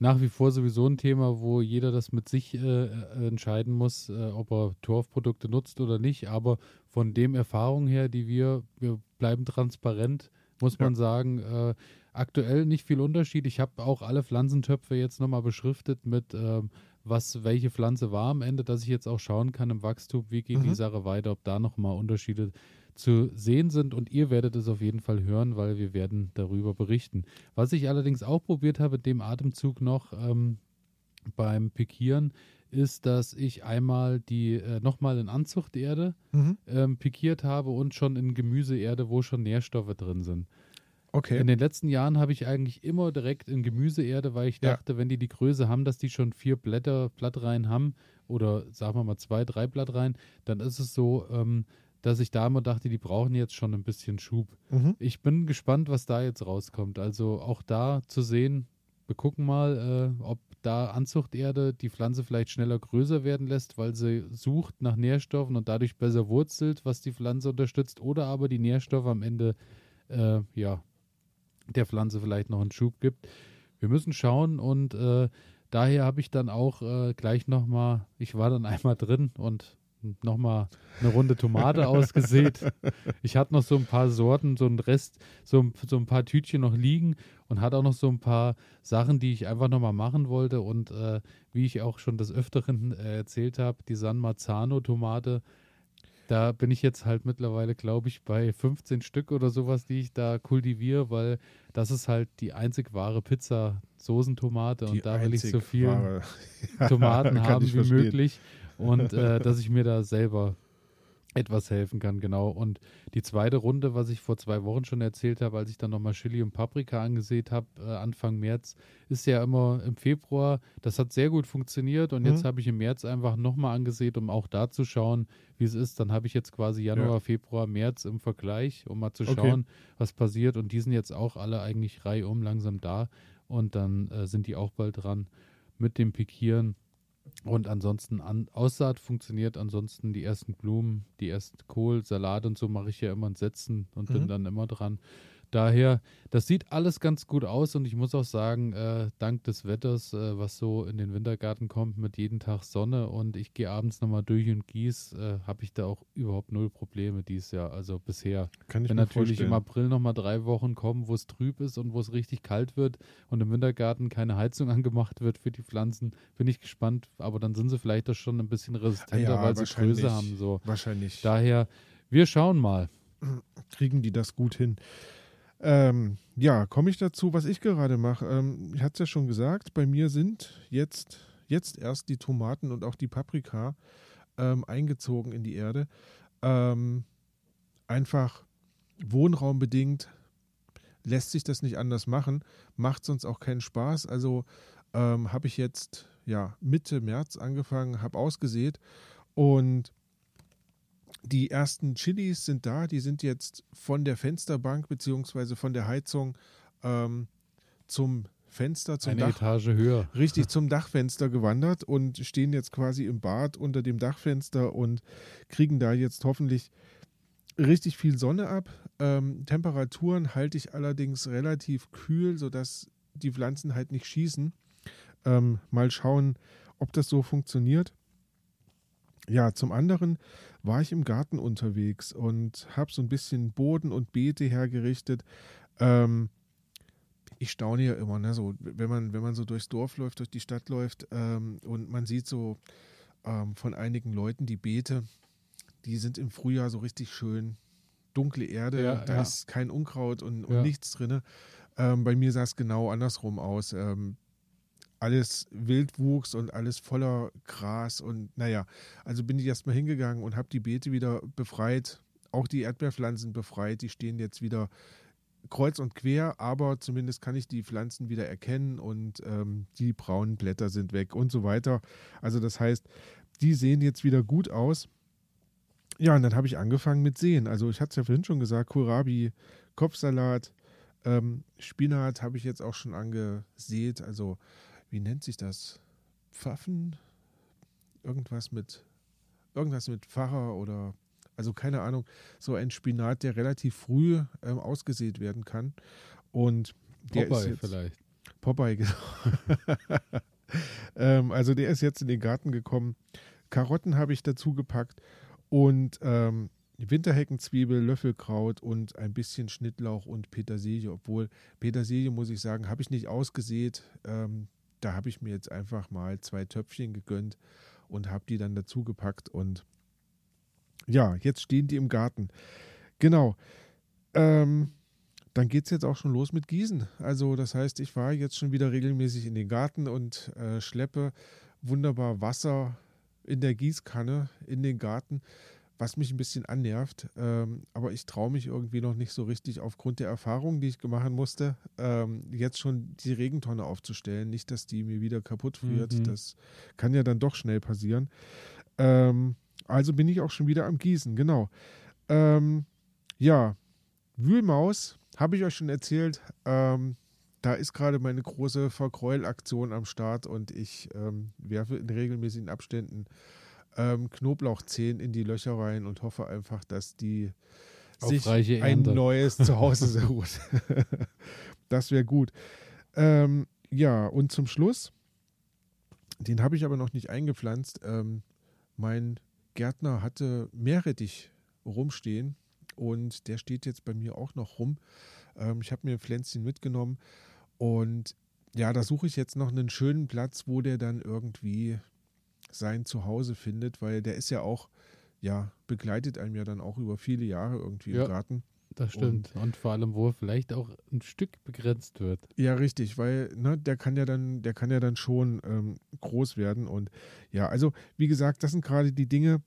nach wie vor sowieso ein Thema, wo jeder das mit sich äh, äh, entscheiden muss, äh, ob er Torfprodukte nutzt oder nicht. Aber von dem Erfahrung her, die wir, wir bleiben transparent, muss man sagen, äh, aktuell nicht viel Unterschied. Ich habe auch alle Pflanzentöpfe jetzt nochmal beschriftet mit, ähm, was welche Pflanze war am Ende, dass ich jetzt auch schauen kann im Wachstum, wie geht die Mhm. Sache weiter, ob da nochmal Unterschiede zu sehen sind und ihr werdet es auf jeden Fall hören, weil wir werden darüber berichten. Was ich allerdings auch probiert habe, in dem Atemzug noch ähm, beim Pikieren, ist, dass ich einmal die äh, nochmal in Anzuchterde mhm. ähm, pikiert habe und schon in Gemüseerde, wo schon Nährstoffe drin sind. Okay. In den letzten Jahren habe ich eigentlich immer direkt in Gemüseerde, weil ich Ja. dachte, wenn die die Größe haben, dass die schon vier Blätter, Blattreihen haben oder sagen wir mal zwei, drei Blattreihen, dann ist es so, ähm, dass ich da immer dachte, die brauchen jetzt schon ein bisschen Schub. Mhm. Ich bin gespannt, was da jetzt rauskommt. Also auch da zu sehen, wir gucken mal, äh, ob da Anzuchterde die Pflanze vielleicht schneller größer werden lässt, weil sie sucht nach Nährstoffen und dadurch besser wurzelt, was die Pflanze unterstützt, oder aber die Nährstoffe am Ende äh, ja, der Pflanze vielleicht noch einen Schub gibt. Wir müssen schauen und äh, daher habe ich dann auch äh, gleich nochmal, ich war dann einmal drin und nochmal eine Runde Tomate ausgesät. Ich hatte noch so ein paar Sorten, so ein Rest, so, ein- so ein paar Tütchen noch liegen und hatte auch noch so ein paar Sachen, die ich einfach nochmal machen wollte. Und äh, wie ich auch schon des Öfteren äh, erzählt habe, die San Marzano-Tomate, da bin ich jetzt halt mittlerweile, glaube ich, bei 15 Stück oder sowas, die ich da kultiviere, weil das ist halt die einzig wahre Pizza-Soßentomate Die und da will ich so einzig viel wahre- Tomaten haben wie möglich und äh, dass ich mir da selber etwas helfen kann, genau. Und die zweite Runde, was ich vor zwei Wochen schon erzählt habe, als ich dann nochmal Chili und Paprika angesät habe, äh, Anfang März, ist ja immer im Februar. Das hat sehr gut funktioniert und jetzt Mhm. habe ich im März einfach nochmal angesät, um auch da zu schauen, wie es ist. Dann habe ich jetzt quasi Januar, Ja. Februar, März im Vergleich, um mal zu Okay. schauen, was passiert. Und die sind jetzt auch alle eigentlich reihum langsam da und dann äh, sind die auch bald dran mit dem Pikieren. Und ansonsten an, Aussaat funktioniert, ansonsten die ersten Blumen, die ersten Kohl, Salat und so mache ich ja immer in Sätzen und bin Mhm. dann immer dran. Daher, das sieht alles ganz gut aus und ich muss auch sagen, äh, dank des Wetters, äh, was so in den Wintergarten kommt, mit jeden Tag Sonne und ich gehe abends nochmal durch und gieß, äh, habe ich da auch überhaupt null Probleme dieses Jahr, also bisher. Kann ich Wenn natürlich vorstellen. im April nochmal drei Wochen kommen, wo es trüb ist und wo es richtig kalt wird und im Wintergarten keine Heizung angemacht wird für die Pflanzen, bin ich gespannt. Aber dann sind sie vielleicht doch schon ein bisschen resistenter, Ja, weil sie. Größe haben. So. Wahrscheinlich. Daher, wir schauen mal. kriegen die das gut hin. Ähm, ja, komme ich dazu, was ich gerade mache. Ähm, ich hatte es ja schon gesagt, bei mir sind jetzt, jetzt erst die Tomaten und auch die Paprika ähm, eingezogen in die Erde. Ähm, einfach wohnraumbedingt lässt sich das nicht anders machen, macht sonst auch keinen Spaß. Also ähm, habe ich jetzt ja Mitte März angefangen, habe ausgesät und die ersten Chilis sind da, die sind jetzt von der Fensterbank beziehungsweise von der Heizung ähm, zum Fenster, zum Eine Dach, Etage höher. richtig zum Dachfenster gewandert und stehen jetzt quasi im Bad unter dem Dachfenster und kriegen da jetzt hoffentlich richtig viel Sonne ab. Ähm, Temperaturen halte ich allerdings relativ kühl, sodass die Pflanzen halt nicht schießen. Ähm, mal schauen, ob das so funktioniert. Ja, zum anderen war ich im Garten unterwegs und habe so ein bisschen Boden und Beete hergerichtet. Ähm, ich staune ja immer, ne, so, wenn man, wenn man so durchs Dorf läuft, durch die Stadt läuft ähm, und man sieht so ähm, von einigen Leuten die Beete, die sind im Frühjahr so richtig schön dunkle Erde, Ja, da ja. ist kein Unkraut und, und Ja. nichts drin. Ähm, bei mir sah es genau andersrum aus. Alles Wildwuchs und alles voller Gras und naja, also bin ich erstmal hingegangen und habe die Beete wieder befreit, auch die Erdbeerpflanzen befreit, die stehen jetzt wieder kreuz und quer, aber zumindest kann ich die Pflanzen wieder erkennen und ähm, die braunen Blätter sind weg und so weiter. Also das heißt, die sehen jetzt wieder gut aus. Ja, und dann habe ich angefangen mit Sehen. Also ich hatte es ja vorhin schon gesagt, Kohlrabi, Kopfsalat, ähm, Spinat habe ich jetzt auch schon angesät. Also wie nennt sich das? Pfaffen? Irgendwas mit irgendwas mit Pfarrer oder also keine Ahnung, so ein Spinat, der relativ früh ähm, ausgesät werden kann. Und der ist Popeye jetzt, vielleicht. Popeye, genau. ähm, also der ist jetzt in den Garten gekommen. Karotten habe ich dazu gepackt und ähm, Winterheckenzwiebel, Löffelkraut und ein bisschen Schnittlauch und Petersilie. Obwohl Petersilie, muss ich sagen, habe ich nicht ausgesät. Ähm, da habe ich mir jetzt einfach mal zwei Töpfchen gegönnt und habe die dann dazu gepackt. Und ja, jetzt stehen die im Garten. Genau. Ähm, dann geht es jetzt auch schon los mit Gießen. Also das heißt, ich fahre jetzt schon wieder regelmäßig in den Garten und äh, schleppe wunderbar Wasser in der Gießkanne in den Garten, was mich ein bisschen annervt. Ähm, aber ich traue mich irgendwie noch nicht so richtig aufgrund der Erfahrungen, die ich gemacht musste, ähm, jetzt schon die Regentonne aufzustellen. Nicht, dass die mir wieder kaputt friert. Mhm. Das kann ja dann doch schnell passieren. Ähm, also bin ich auch schon wieder am Gießen, genau. Ähm, ja, Wühlmaus, habe ich euch schon erzählt. Ähm, da ist gerade meine große Verkräulaktion am Start und ich ähm, werfe in regelmäßigen Abständen ähm, Knoblauchzehen in die Löcher rein und hoffe einfach, dass die Auf sich ein Ernte. neues Zuhause sucht. das wäre gut. Ähm, ja, und zum Schluss, den habe ich aber noch nicht eingepflanzt. Ähm, mein Gärtner hatte Meerrettich rumstehen und der steht jetzt bei mir auch noch rum. Ähm, ich habe mir ein Pflänzchen mitgenommen und ja, da suche ich jetzt noch einen schönen Platz, wo der dann irgendwie sein Zuhause findet, weil der ist ja auch, ja, begleitet einem ja dann auch über viele Jahre irgendwie Ja. im Garten. Das stimmt. Und, vor allem, wo er vielleicht auch ein Stück begrenzt wird. Ja, richtig, weil ne, der kann ja dann, der kann ja dann schon ähm, groß werden. Und ja, also wie gesagt, das sind gerade die Dinge,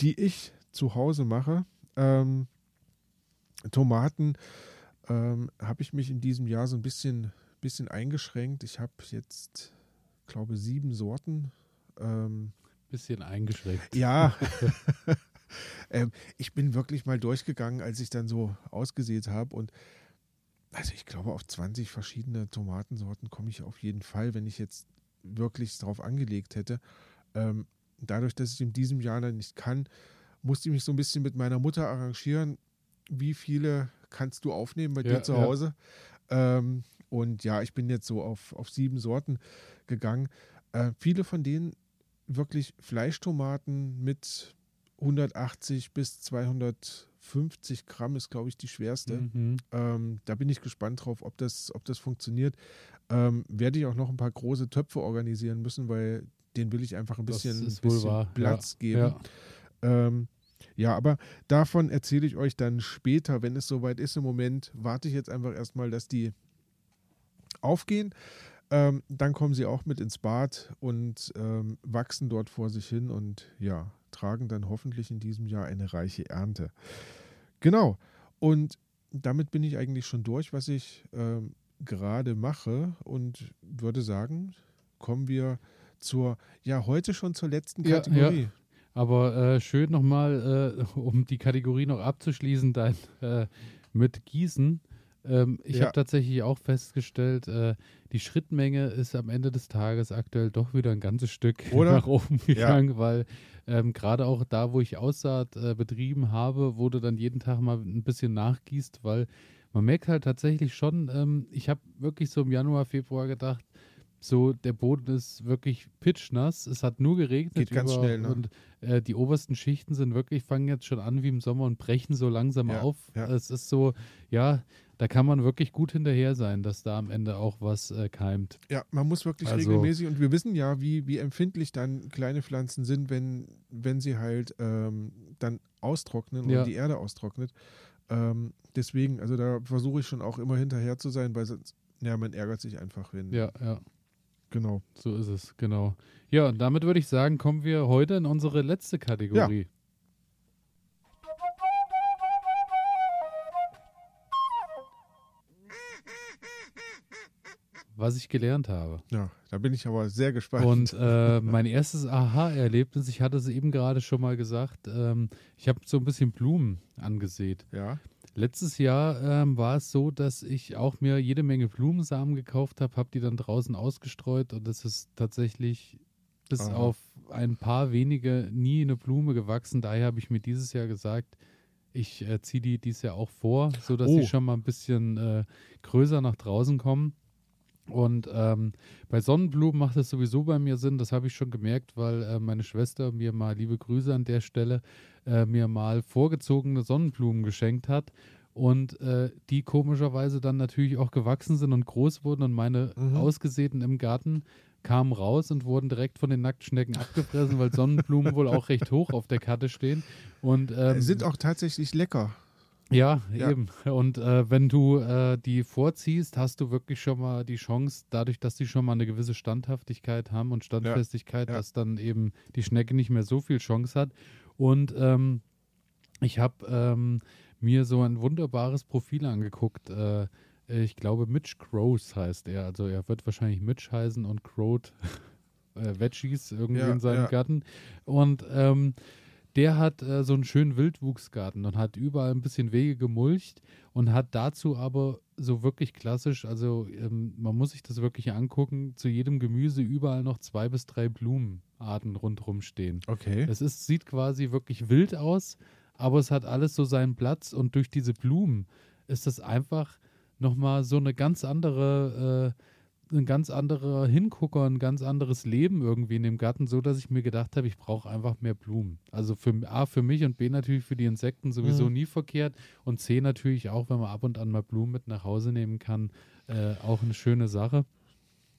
die ich zu Hause mache. Ähm, Tomaten ähm, habe ich mich in diesem Jahr so ein bisschen, bisschen eingeschränkt. Ich habe jetzt, glaube sieben Sorten. Ähm, Bisschen eingeschränkt. ja. ähm, ich bin wirklich mal durchgegangen, als ich dann so ausgesät habe und also ich glaube, auf 20 verschiedene Tomatensorten komme ich auf jeden Fall, wenn ich jetzt wirklich drauf angelegt hätte. Ähm, dadurch, dass ich in diesem Jahr dann nicht kann, musste ich mich so ein bisschen mit meiner Mutter arrangieren. Wie viele kannst du aufnehmen bei Ja, dir zu ja. Hause? Ähm, und ja, ich bin jetzt so auf, auf sieben Sorten gegangen. Äh, viele von denen wirklich Fleischtomaten mit 180 bis 250 Gramm ist, glaube ich, die schwerste. Mhm. Ähm, da bin ich gespannt drauf, ob das, ob das funktioniert. Ähm, werde ich auch noch ein paar große Töpfe organisieren müssen, weil den will ich einfach ein bisschen, wohl bisschen wahr. Platz ja. geben. Ja. Ähm, Ja, aber davon erzähle ich euch dann später, wenn es soweit ist. Im Moment warte ich jetzt einfach erstmal, dass die aufgehen. Ähm, dann kommen sie auch mit ins Bad und ähm, wachsen dort vor sich hin und ja, tragen dann hoffentlich in diesem Jahr eine reiche Ernte. Genau. Und damit bin ich eigentlich schon durch, was ich ähm, gerade mache und würde sagen, kommen wir zur, ja, heute schon zur letzten Kategorie. Ja. Aber äh, schön nochmal, äh, um die Kategorie noch abzuschließen, dein äh, mit Gießen. Ähm, ich ja. habe tatsächlich auch festgestellt, äh, die Schrittmenge ist am Ende des Tages aktuell doch wieder ein ganzes Stück Oder? nach oben gegangen, ja. weil ähm, gerade auch da, wo ich Aussaat äh, betrieben habe, wurde dann jeden Tag mal ein bisschen nachgießt, weil man merkt halt tatsächlich schon, ähm, ich habe wirklich so im Januar, Februar gedacht, so der Boden ist wirklich pitchnass. Es hat nur geregnet. Geht ganz schnell, ne? Und äh, die obersten Schichten sind wirklich, fangen jetzt schon an wie im Sommer und brechen so langsam ja, auf. Ja. Es ist so, ja, da kann man wirklich gut hinterher sein, dass da am Ende auch was äh, keimt. Ja, man muss wirklich also, regelmäßig und wir wissen ja, wie, wie empfindlich dann kleine Pflanzen sind, wenn, wenn sie halt ähm, dann austrocknen ja. und die Erde austrocknet. Ähm, deswegen, also da versuche ich schon auch immer hinterher zu sein, weil sonst, ja, man ärgert sich einfach, wenn. Ja, ja. Genau. So ist es, genau. Ja, und damit würde ich sagen, kommen wir heute in unsere letzte Kategorie. Ja. was ich gelernt habe. Ja, da bin ich aber sehr gespannt. Und äh, mein erstes Aha-Erlebnis, ich hatte es eben gerade schon mal gesagt, ähm, ich habe so ein bisschen Blumen angesät. Ja. Letztes Jahr ähm, war es so, dass ich auch mir jede Menge Blumensamen gekauft habe, habe die dann draußen ausgestreut und es ist tatsächlich bis Aha. auf ein paar wenige nie eine Blume gewachsen. Daher habe ich mir dieses Jahr gesagt, ich äh, ziehe die dieses Jahr auch vor, sodass oh. sie schon mal ein bisschen äh, größer nach draußen kommen. Und ähm, bei Sonnenblumen macht es sowieso bei mir Sinn, das habe ich schon gemerkt, weil äh, meine Schwester mir mal, liebe Grüße an der Stelle, äh, mir mal vorgezogene Sonnenblumen geschenkt hat und äh, die komischerweise dann natürlich auch gewachsen sind und groß wurden und meine mhm. ausgesäten im Garten kamen raus und wurden direkt von den Nacktschnecken abgefressen, weil Sonnenblumen wohl auch recht hoch auf der Karte stehen. Und, ähm, sind auch tatsächlich lecker. Ja, ja, eben. Und äh, wenn du äh, die vorziehst, hast du wirklich schon mal die Chance, dadurch, dass die schon mal eine gewisse Standhaftigkeit haben und Standfestigkeit, ja, ja. dass dann eben die Schnecke nicht mehr so viel Chance hat. Und ähm, ich habe ähm, mir so ein wunderbares Profil angeguckt. Äh, ich glaube, Mitch Crows heißt er. Also er wird wahrscheinlich Mitch heißen und Crowed äh, Veggies irgendwie in seinem Garten. Und ähm, der hat äh, so einen schönen Wildwuchsgarten und hat überall ein bisschen Wege gemulcht und hat dazu aber so wirklich klassisch, also ähm, man muss sich das wirklich angucken, zu jedem Gemüse überall noch zwei bis drei Blumenarten rundherum stehen. Okay. Es ist, sieht quasi wirklich wild aus, aber es hat alles so seinen Platz und durch diese Blumen ist das einfach nochmal so eine ganz andere äh, ein ganz anderer Hingucker, ein ganz anderes Leben irgendwie in dem Garten, so dass ich mir gedacht habe, ich brauche einfach mehr Blumen. Also für A für mich und B natürlich für die Insekten sowieso mhm. nie verkehrt und C natürlich auch, wenn man ab und an mal Blumen mit nach Hause nehmen kann, äh, auch eine schöne Sache.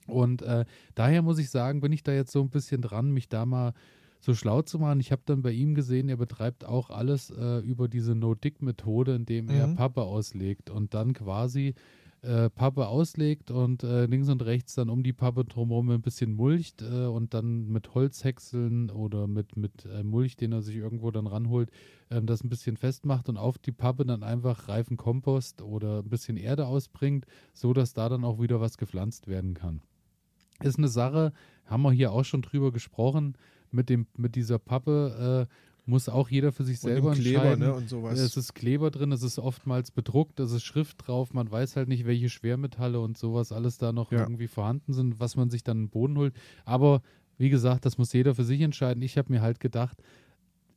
Und äh, daher muss ich sagen, bin ich da jetzt so ein bisschen dran, mich da mal so schlau zu machen. Ich habe dann bei ihm gesehen, er betreibt auch alles äh, über diese No-Dick-Methode, indem er mhm. Pappe auslegt und dann quasi äh, Pappe auslegt und äh, links und rechts dann um die Pappe drumherum ein bisschen mulcht äh, und dann mit Holzhäckseln oder mit, mit äh, Mulch, den er sich irgendwo dann ranholt, ähm, das ein bisschen festmacht und auf die Pappe dann einfach reifen Kompost oder ein bisschen Erde ausbringt, so dass da dann auch wieder was gepflanzt werden kann. Ist eine Sache, haben wir hier auch schon drüber gesprochen, mit, dem, mit dieser Pappe äh, muss auch jeder für sich selber und Kleber, entscheiden. Ne, und sowas. Es ist Kleber drin, es ist oftmals bedruckt, es ist Schrift drauf, man weiß halt nicht, welche Schwermetalle und sowas alles da noch ja. irgendwie vorhanden sind, was man sich dann im Boden holt. Aber wie gesagt, das muss jeder für sich entscheiden. Ich habe mir halt gedacht,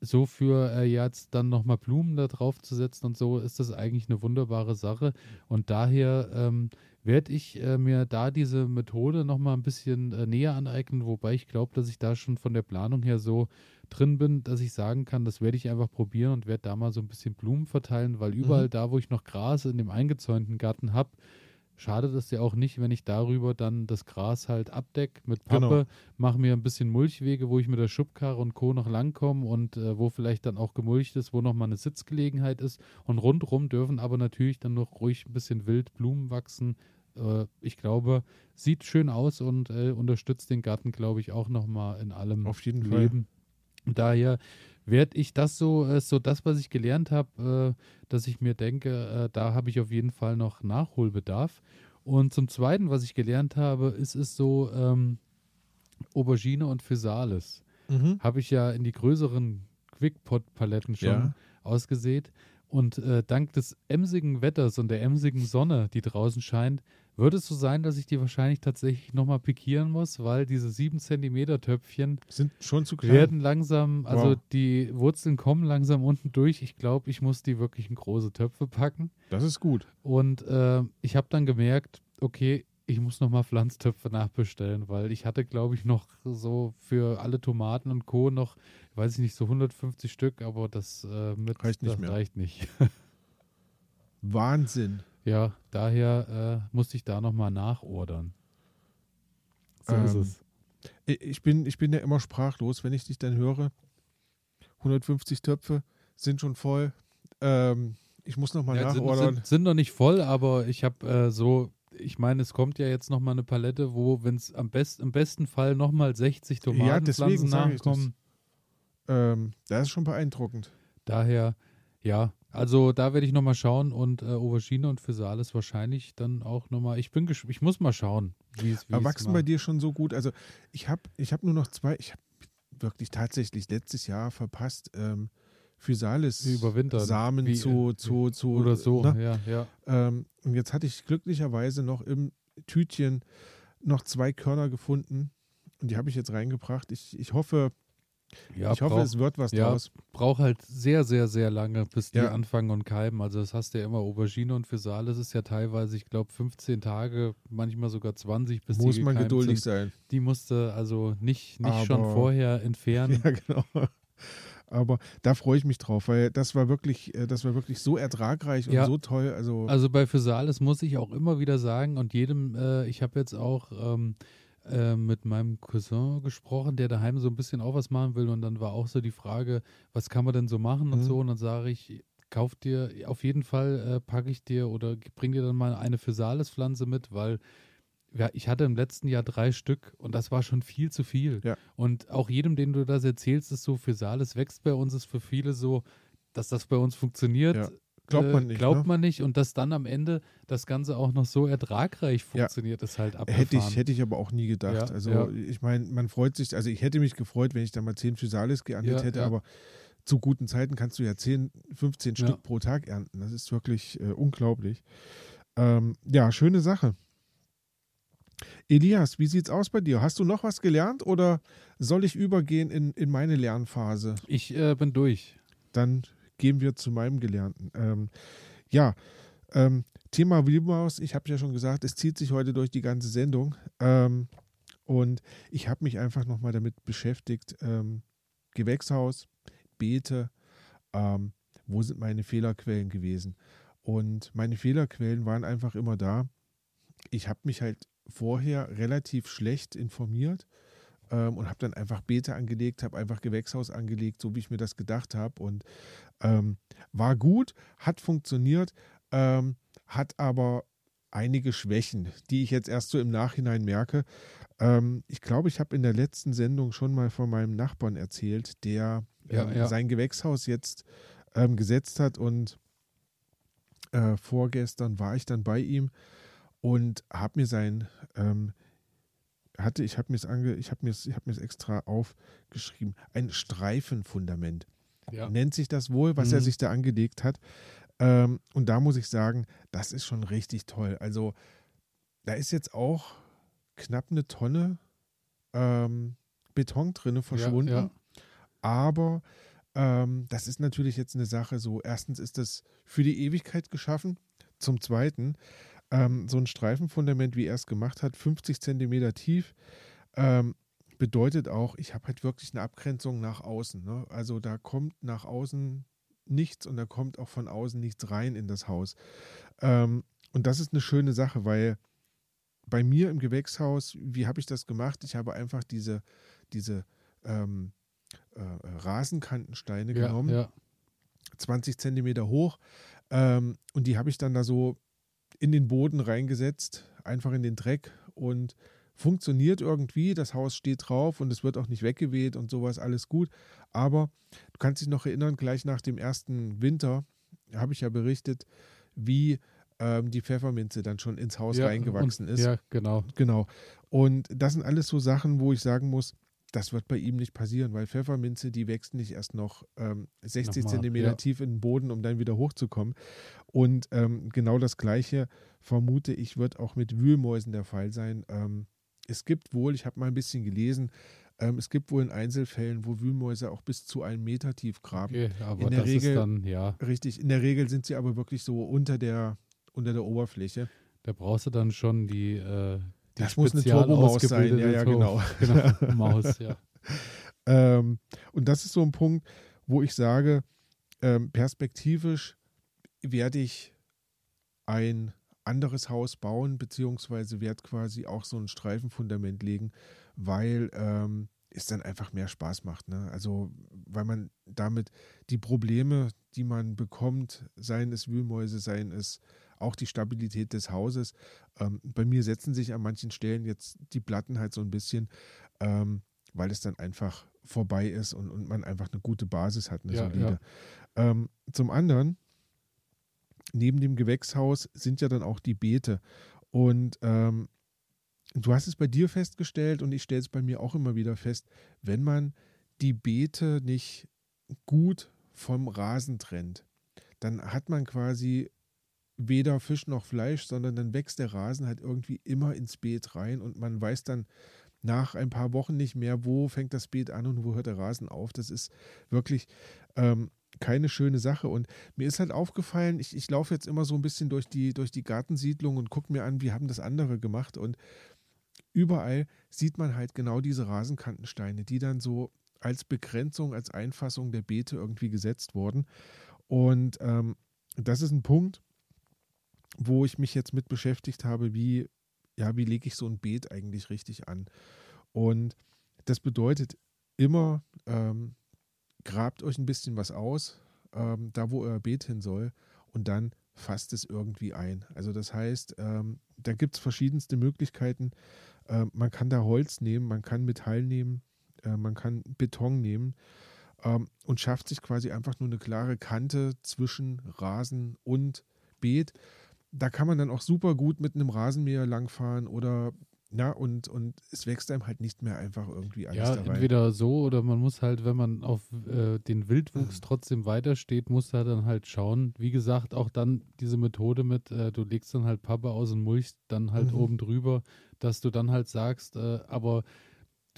so für äh, jetzt dann nochmal Blumen da drauf zu setzen und so ist das eigentlich eine wunderbare Sache. Und daher ähm, werde ich äh, mir da diese Methode nochmal ein bisschen äh, näher aneignen, wobei ich glaube, dass ich da schon von der Planung her so drin bin, dass ich sagen kann, das werde ich einfach probieren und werde da mal so ein bisschen Blumen verteilen, weil überall mhm. da, wo ich noch Gras in dem eingezäunten Garten habe, schadet es ja auch nicht, wenn ich darüber dann das Gras halt abdeck mit Pappe, Genau. mache mir ein bisschen Mulchwege, wo ich mit der Schubkarre und Co. noch langkomme und äh, wo vielleicht dann auch gemulcht ist, wo noch mal eine Sitzgelegenheit ist. Und rundrum dürfen aber natürlich dann noch ruhig ein bisschen wild Blumen wachsen. Äh, ich glaube, sieht schön aus und äh, unterstützt den Garten, glaube ich, auch noch mal in allem Auf jeden Fall. Leben. Und daher werde ich das so, äh, so das, was ich gelernt habe, äh, dass ich mir denke, äh, da habe ich auf jeden Fall noch Nachholbedarf. Und zum Zweiten, was ich gelernt habe, ist es so ähm, Aubergine und Physalis. Mhm. Habe ich ja in die größeren Quickpot-Paletten schon Ja. ausgesät. Und äh, dank des emsigen Wetters und der emsigen Sonne, die draußen scheint, wird es so sein, dass ich die wahrscheinlich tatsächlich nochmal pikieren muss, weil diese 7 cm Töpfchen Sind schon zu klein. werden langsam, also Wow. die Wurzeln kommen langsam unten durch. Ich glaube, ich muss die wirklich in große Töpfe packen. Das ist gut. Und äh, ich habe dann gemerkt, okay, ich muss nochmal Pflanztöpfe nachbestellen, weil ich hatte, glaube ich, noch so für alle Tomaten und Co. noch, weiß ich nicht, so 150 Stück, aber das äh, mit Reicht nicht das mehr. reicht nicht. Wahnsinn. Ja, daher äh, musste ich da nochmal nachordern. So ist Ähm, es. Ich- bin, ich bin ja immer sprachlos, wenn ich dich dann höre. 150 Töpfe sind schon voll. Ähm, ich muss nochmal Ja, sind, nachordern. sind, sind noch nicht voll, aber ich habe äh, so, ich meine, es kommt ja jetzt nochmal eine Palette, wo, wenn es am best, im besten Fall nochmal 60 deswegen Tomatenpflanzen das. nachkommen. Ähm, das ist schon beeindruckend. Daher, ja, also da werde ich nochmal schauen und äh, Aubergine und Physalis wahrscheinlich dann auch nochmal. Ich bin ich muss mal schauen, wie es Aber wachsen bei dir schon so gut? Also ich habe ich hab nur noch zwei, ich habe wirklich tatsächlich letztes Jahr verpasst, ähm, Physalis. Samen Wie, zu, äh, zu, zu oder so, ne? ja, ja. Ähm, und jetzt hatte ich glücklicherweise noch im Tütchen noch zwei Körner gefunden. Und die habe ich jetzt reingebracht. Ich, ich hoffe, ja ich hoffe, brauch- es wird was ja, draus. braucht halt sehr, sehr, sehr lange, bis die Ja. anfangen und keimen. Also das hast du ja immer, Aubergine und Physalis ist ja teilweise, ich glaube, 15 Tage, manchmal sogar 20, bis Muss die man geduldig sind. sein. Die musste also nicht, nicht schon vorher entfernen. Ja, genau. Aber da freue ich mich drauf, weil das war wirklich, äh, das war wirklich so ertragreich und Ja. so toll. Also, Also bei Physalis muss ich auch immer wieder sagen und jedem, äh, ich habe jetzt auch ähm, äh, mit meinem Cousin gesprochen, der daheim so ein bisschen auch was machen will und dann war auch so die Frage, was kann man denn so machen und Mhm. so und dann sage ich, kauf dir, auf jeden Fall äh, packe ich dir oder bring dir dann mal eine Physalis-Pflanze mit, weil ja, ich hatte im letzten Jahr drei Stück und das war schon viel zu viel. Ja. Und auch jedem, den du das erzählst, ist so, Physalis wächst bei uns, ist für viele so, dass das bei uns funktioniert. Ja. Glaubt man nicht, Glaubt ne? man nicht. Und dass dann am Ende das Ganze auch noch so ertragreich Ja. funktioniert, ist halt abgefahren. hätte ich, hätte ich aber auch nie gedacht. Ja, also ja. ich meine, man freut sich, also ich hätte mich gefreut, wenn ich da mal 10 Physalis geerntet Ja, hätte, ja. aber zu guten Zeiten kannst du ja 10, 15 Ja. Stück pro Tag ernten. Das ist wirklich äh, unglaublich. Ähm, ja, schöne Sache. Elias, wie sieht's aus bei dir? Hast du noch was gelernt oder soll ich übergehen in, in meine Lernphase? Ich äh, bin durch. Dann gehen wir zu meinem Gelernten. Ähm, ja, ähm, Thema Wildmaus, ich habe ja schon gesagt, es zieht sich heute durch die ganze Sendung. Ähm, und ich habe mich einfach nochmal damit beschäftigt, ähm, Gewächshaus, Beete, ähm, wo sind meine Fehlerquellen gewesen? Und meine Fehlerquellen waren einfach immer da. Ich habe mich halt vorher relativ schlecht informiert ähm, und habe dann einfach Beete angelegt, habe einfach Gewächshaus angelegt, so wie ich mir das gedacht habe. Und ähm, war gut, hat funktioniert, ähm, hat aber einige Schwächen, die ich jetzt erst so im Nachhinein merke. Ähm, ich glaube, ich habe in der letzten Sendung schon mal von meinem Nachbarn erzählt, der Ja, ähm, ja. sein Gewächshaus jetzt ähm, gesetzt hat und äh, vorgestern war ich dann bei ihm und habe mir sein ähm, hatte ich habe mir es ange ich habe mir ich habe mir es extra aufgeschrieben ein Streifenfundament Ja. nennt sich das wohl, was er Mhm. sich da angelegt hat. Ähm, und da muss ich sagen, das ist schon richtig toll. Also da ist jetzt auch knapp eine Tonne ähm, Beton drinne verschwunden. Ja, ja. Aber ähm, das ist natürlich jetzt eine Sache so, erstens ist das für die Ewigkeit geschaffen. Zum Zweiten, ähm, so ein Streifenfundament, wie er es gemacht hat, 50 Zentimeter tief, ähm, bedeutet auch, ich habe halt wirklich eine Abgrenzung nach außen. Ne? Also da kommt nach außen nichts und da kommt auch von außen nichts rein in das Haus. Ähm, und das ist eine schöne Sache, weil bei mir im Gewächshaus, wie habe ich das gemacht? Ich habe einfach diese, diese ähm, äh, Rasenkantensteine Ja, genommen, ja. 20 Zentimeter hoch, ähm, und die habe ich dann da so in den Boden reingesetzt, einfach in den Dreck und funktioniert irgendwie. Das Haus steht drauf und es wird auch nicht weggeweht und sowas, alles gut. Aber du kannst dich noch erinnern, gleich nach dem ersten Winter habe ich ja berichtet, wie ähm, die Pfefferminze dann schon ins Haus ja, reingewachsen und, ist. Ja, genau. Genau. Und das sind alles so Sachen, wo ich sagen muss, das wird bei ihm nicht passieren, weil Pfefferminze, die wächst nicht erst noch ähm, 60 Nochmal, Zentimeter ja. tief in den Boden, um dann wieder hochzukommen. Und ähm, genau das Gleiche vermute ich, wird auch mit Wühlmäusen der Fall sein. Ähm, es gibt wohl, ich habe mal ein bisschen gelesen, ähm, es gibt wohl in Einzelfällen, wo Wühlmäuse auch bis zu einen Meter tief graben. Okay, aber In der das Regel- ist dann, ja, Richtig, in der Regel sind sie aber wirklich so unter der, unter der Oberfläche. da brauchst du dann schon die, äh, die Das muss eine Turbomaus sein, ja, ja, genau. genau, Maus, ja. Ähm, und das ist so ein Punkt, wo ich sage, ähm, perspektivisch werde ich ein anderes Haus bauen, beziehungsweise werde quasi auch so ein Streifenfundament legen, weil ähm, es dann einfach mehr Spaß macht. Ne? Also, weil man damit die Probleme, die man bekommt, seien es Wühlmäuse, seien es auch die Stabilität des Hauses. Ähm, bei mir setzen sich an manchen Stellen jetzt die Platten halt so ein bisschen, ähm, weil es dann einfach vorbei ist und, und man einfach eine gute Basis hat, eine Ja, solide. Ähm, zum anderen, neben dem Gewächshaus sind ja dann auch die Beete. Und ähm, du hast es bei dir festgestellt und ich stelle es bei mir auch immer wieder fest, wenn man die Beete nicht gut vom Rasen trennt, dann hat man quasi weder Fisch noch Fleisch, sondern dann wächst der Rasen halt irgendwie immer ins Beet rein und man weiß dann nach ein paar Wochen nicht mehr, wo fängt das Beet an und wo hört der Rasen auf. Das ist wirklich ähm, keine schöne Sache. Und mir ist halt aufgefallen, ich, ich laufe jetzt immer so ein bisschen durch die, durch die Gartensiedlung und gucke mir an, wie haben das andere gemacht. Und überall sieht man halt genau diese Rasenkantensteine, die dann so als Begrenzung, als Einfassung der Beete irgendwie gesetzt wurden. Und ähm, das ist ein Punkt, wo ich mich jetzt mit beschäftigt habe, wie, ja, wie lege ich so ein Beet eigentlich richtig an. Und das bedeutet immer, ähm, grabt euch ein bisschen was aus, ähm, da wo euer Beet hin soll, und dann fasst es irgendwie ein. Also das heißt, ähm, da gibt es verschiedenste Möglichkeiten. Ähm, man kann da Holz nehmen, man kann Metall nehmen, äh, man kann Beton nehmen ähm, und schafft sich quasi einfach nur eine klare Kante zwischen Rasen und Beet. Da kann man dann auch super gut mit einem Rasenmäher langfahren oder na, und, und es wächst einem halt nicht mehr einfach irgendwie alles Ja, da rein. entweder so oder man muss halt, wenn man auf äh, den Mhm. Wildwuchs trotzdem weitersteht, muss da dann halt schauen. Wie gesagt, auch dann diese Methode mit, äh, du legst dann halt Pappe aus und Mulch dann halt Mhm. oben drüber, dass du dann halt sagst, äh, aber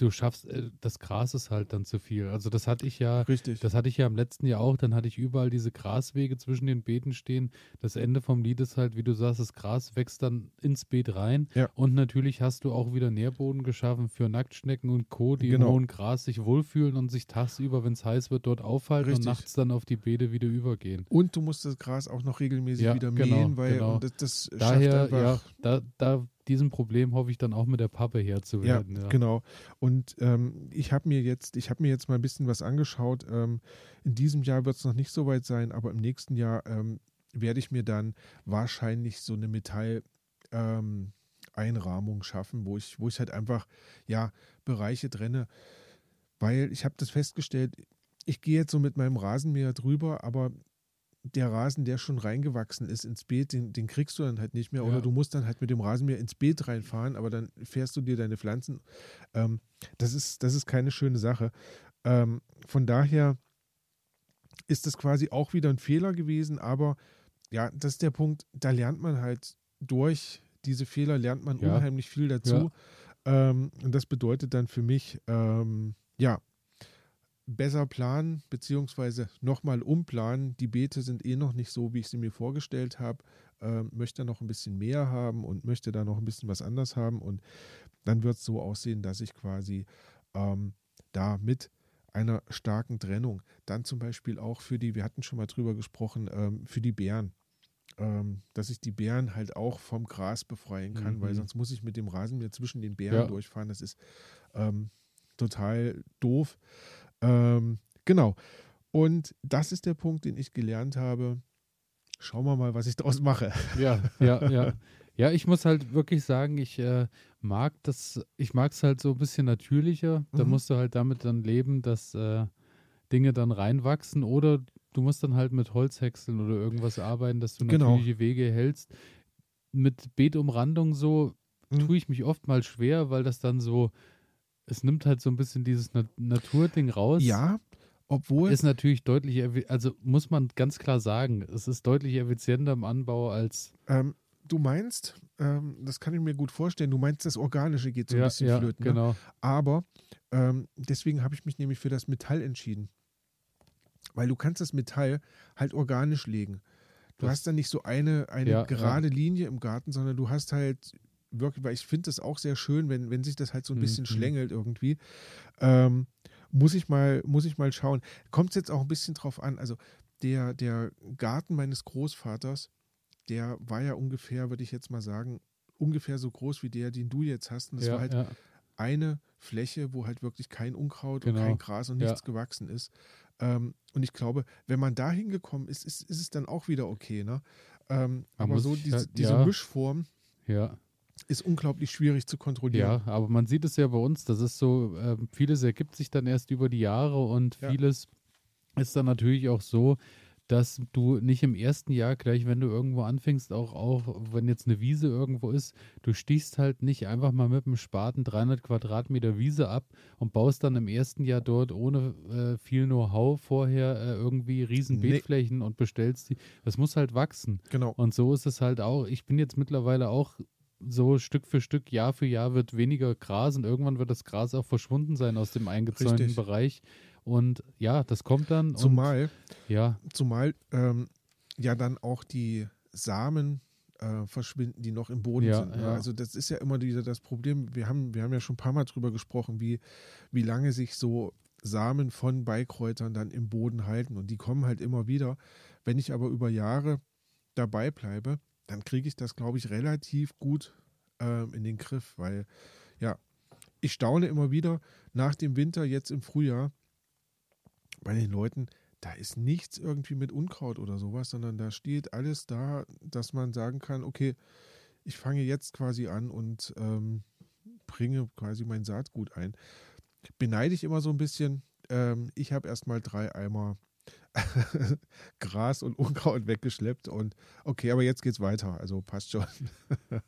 du schaffst, äh, das Gras ist halt dann zu viel. Also das hatte ich ja, Richtig. das hatte ich ja im letzten Jahr auch, dann hatte ich überall diese Graswege zwischen den Beeten stehen. Das Ende vom Lied ist halt, wie du sagst, das Gras wächst dann ins Beet rein. Ja. Und natürlich hast du auch wieder Nährboden geschaffen für Nacktschnecken und Co., die Genau. im hohen Gras sich wohlfühlen und sich tagsüber, wenn es heiß wird, dort aufhalten Richtig. und nachts dann auf die Beete wieder übergehen. Und du musst das Gras auch noch regelmäßig Ja, wieder genau, mähen, weil genau. das, das Daher, schafft ja, einfach, da, da diesem Problem hoffe ich dann auch mit der Pappe zu Ja, werden. Ja, genau. Und ähm, ich habe mir jetzt, ich habe mir jetzt mal ein bisschen was angeschaut. Ähm, in diesem Jahr wird es noch nicht so weit sein, aber im nächsten Jahr ähm, werde ich mir dann wahrscheinlich so eine Metall ähm, Einrahmung schaffen, wo ich, wo ich halt einfach ja Bereiche trenne, weil ich habe das festgestellt. Ich gehe jetzt so mit meinem Rasenmäher drüber, aber der Rasen, der schon reingewachsen ist ins Beet, den, den kriegst du dann halt nicht mehr. Ja. Oder du musst dann halt mit dem Rasenmäher ins Beet reinfahren, aber dann fährst du dir deine Pflanzen. Ähm, das, ist, das ist keine schöne Sache. Ähm, von daher ist das quasi auch wieder ein Fehler gewesen, aber ja, das ist der Punkt, da lernt man halt durch diese Fehler, lernt man Ja. unheimlich viel dazu. Ähm, und das bedeutet dann für mich, ähm, ja, besser planen, beziehungsweise nochmal umplanen. Die Beete sind eh noch nicht so, wie ich sie mir vorgestellt habe. Ähm, möchte noch ein bisschen mehr haben und möchte da noch ein bisschen was anders haben. Und dann wird es so aussehen, dass ich quasi ähm, da mit einer starken Trennung dann zum Beispiel auch für die, wir hatten schon mal drüber gesprochen, ähm, für die Beeren. ähm, dass ich die Beeren halt auch vom Gras befreien kann, Mhm. weil sonst muss ich mit dem Rasenmäher zwischen den Beeren Ja. durchfahren. Das ist ähm, total doof. Ähm, genau. Und das ist der Punkt, den ich gelernt habe. Schauen wir mal, was ich daraus mache. Ja, ja, ja. Ja, ich muss halt wirklich sagen, ich äh, mag das, ich mag es halt so ein bisschen natürlicher. Da Mhm. musst du halt damit dann leben, dass äh, Dinge dann reinwachsen oder du musst dann halt mit Holzhäckseln oder irgendwas arbeiten, dass du Genau. natürliche Wege hältst. Mit Beetumrandung so Mhm. tue ich mich oft mal schwer, weil das dann so, es nimmt halt so ein bisschen dieses Na Naturding raus. Ja, obwohl. Ist natürlich deutlich, also muss man ganz klar sagen, es ist deutlich effizienter im Anbau als Ähm, du meinst, ähm, das kann ich mir gut vorstellen, du meinst, das Organische geht so ein ja, bisschen ja, flöten. Ne? genau. Aber ähm, deswegen habe ich mich nämlich für das Metall entschieden. Weil du kannst das Metall halt organisch legen. Du Das- hast dann nicht so eine, eine Ja, gerade Linie im Garten, sondern du hast halt wirklich, weil ich finde das auch sehr schön, wenn, wenn sich das halt so ein bisschen Mhm. schlängelt irgendwie. Ähm, muss ich mal, muss ich mal schauen. Kommt es jetzt auch ein bisschen drauf an. Also der, der Garten meines Großvaters, der war ja ungefähr, würde ich jetzt mal sagen, ungefähr so groß wie der, den du jetzt hast. Und das ja, war halt ja. eine Fläche, wo halt wirklich kein Unkraut Genau. und kein Gras und Ja. nichts gewachsen ist. Ähm, und ich glaube, wenn man da hingekommen ist, ist, ist es dann auch wieder okay. Ne? Ähm, aber so diese, halt- diese ja. Mischform ja. Ist unglaublich schwierig zu kontrollieren. Ja, aber man sieht es ja bei uns, das ist so, ähm, vieles ergibt sich dann erst über die Jahre und Ja. vieles ist dann natürlich auch so, dass du nicht im ersten Jahr gleich, wenn du irgendwo anfängst, auch, auch wenn jetzt eine Wiese irgendwo ist, du stichst halt nicht einfach mal mit dem Spaten 300 Quadratmeter Wiese ab und baust dann im ersten Jahr dort ohne äh, viel Know-how vorher äh, irgendwie riesen Nee. Beetflächen und bestellst die. Das muss halt wachsen. Genau. Und so ist es halt auch. Ich bin jetzt mittlerweile auch so Stück für Stück, Jahr für Jahr wird weniger Gras und irgendwann wird das Gras auch verschwunden sein aus dem eingezäunten Richtig. Bereich. Und ja, das kommt dann. Zumal, Und, ja, zumal ähm, ja dann auch die Samen äh, verschwinden, die noch im Boden Ja, sind. Ne? ja. Also das ist ja immer wieder das Problem. Wir haben, wir haben ja schon ein paar Mal drüber gesprochen, wie, wie lange sich so Samen von Beikräutern dann im Boden halten. Und die kommen halt immer wieder. Wenn ich aber über Jahre dabei bleibe, dann kriege ich das, glaube ich, relativ gut ähm, in den Griff, weil ja, ich staune immer wieder nach dem Winter, jetzt im Frühjahr, bei den Leuten, da ist nichts irgendwie mit Unkraut oder sowas, sondern da steht alles da, dass man sagen kann, okay, ich fange jetzt quasi an und ähm, bringe quasi mein Saatgut ein. Beneide ich immer so ein bisschen. Ähm, ich habe erstmal drei Eimer Gras und Unkraut weggeschleppt und okay, aber jetzt geht's weiter. Also passt schon.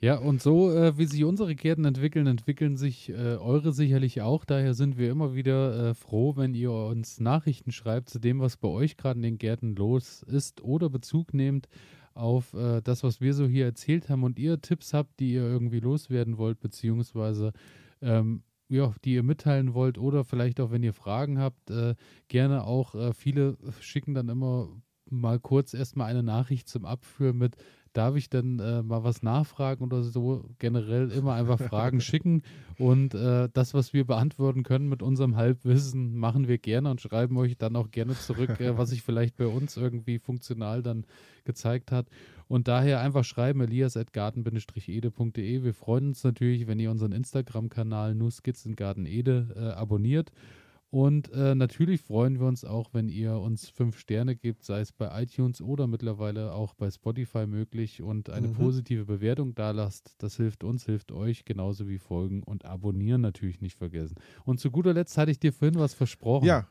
ja, und so, äh, wie sich unsere Gärten entwickeln, entwickeln sich äh, eure sicherlich auch. Daher sind wir immer wieder äh, froh, wenn ihr uns Nachrichten schreibt zu dem, was bei euch gerade in den Gärten los ist oder Bezug nehmt auf äh, das, was wir so hier erzählt haben und ihr Tipps habt, die ihr irgendwie loswerden wollt, beziehungsweise ähm, ja, die ihr mitteilen wollt oder vielleicht auch, wenn ihr Fragen habt, äh, gerne auch. Äh, viele schicken dann immer mal kurz erstmal eine Nachricht zum Abführen mit, darf ich denn äh, mal was nachfragen oder so? Generell immer einfach Fragen schicken und äh, das, was wir beantworten können mit unserem Halbwissen, machen wir gerne und schreiben euch dann auch gerne zurück, äh, was sich vielleicht bei uns irgendwie funktional dann gezeigt hat. Und daher einfach schreiben, elias.garten-ede.de. Wir freuen uns natürlich, wenn ihr unseren Instagram-Kanal nur Skizzengarten Ede äh, abonniert. Und äh, natürlich freuen wir uns auch, wenn ihr uns fünf Sterne gebt, sei es bei iTunes oder mittlerweile auch bei Spotify möglich und eine Mhm. positive Bewertung da lasst. Das hilft uns, hilft euch, genauso wie folgen und abonnieren natürlich nicht vergessen. Und zu guter Letzt hatte ich dir vorhin was versprochen Ja,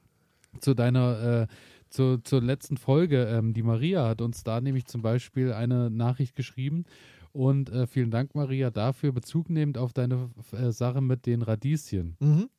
zu deiner, äh, zu, zur letzten Folge. Ähm, die Maria hat uns da nämlich zum Beispiel eine Nachricht geschrieben. Und äh, vielen Dank, Maria, dafür, Bezug nehmend auf deine äh, Sache mit den Radieschen. mhm.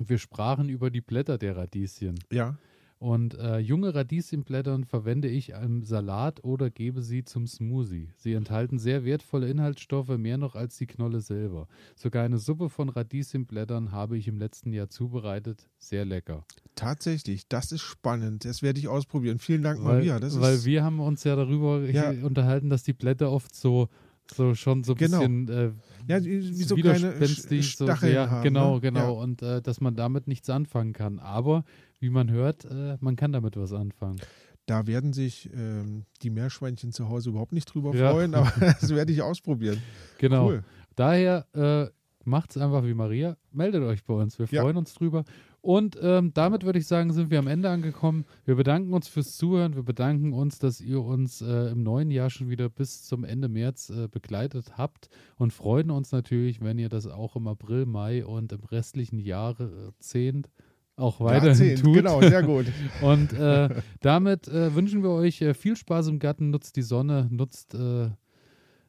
Wir sprachen über die Blätter der Radieschen. ja, Und äh, junge Radieschenblättern verwende ich im Salat oder gebe sie zum Smoothie. Sie enthalten sehr wertvolle Inhaltsstoffe, mehr noch als die Knolle selber. Sogar eine Suppe von Radieschenblättern habe ich im letzten Jahr zubereitet. Sehr lecker. tatsächlich. Das ist spannend. Das werde ich ausprobieren. Vielen Dank, Weil, Maria. Das weil ist, wir haben uns ja darüber Ja. unterhalten, dass die Blätter oft so, so schon so ein Genau. bisschen äh, ja, wie so widerspenstig, so sehr, haben. genau, ne? genau. Ja. Und äh, dass man damit nichts anfangen kann. Aber wie man hört, äh, man kann damit was anfangen. Da werden sich ähm, die Meerschweinchen zu Hause überhaupt nicht drüber Ja. freuen, aber das werde ich ausprobieren. Genau. Cool. Daher äh, macht's einfach wie Maria. Meldet euch bei uns. Wir Ja. freuen uns drüber. Und ähm, damit würde ich sagen, sind wir am Ende angekommen. Wir bedanken uns fürs Zuhören. Wir bedanken uns, dass ihr uns äh, im neuen Jahr schon wieder bis zum Ende März äh, begleitet habt und freuen uns natürlich, wenn ihr das auch im April, Mai und im restlichen Jahrzehnt auch weiterhin tut. Genau, sehr gut. Und äh, damit äh, wünschen wir euch äh, viel Spaß im Garten. Nutzt die Sonne, nutzt äh,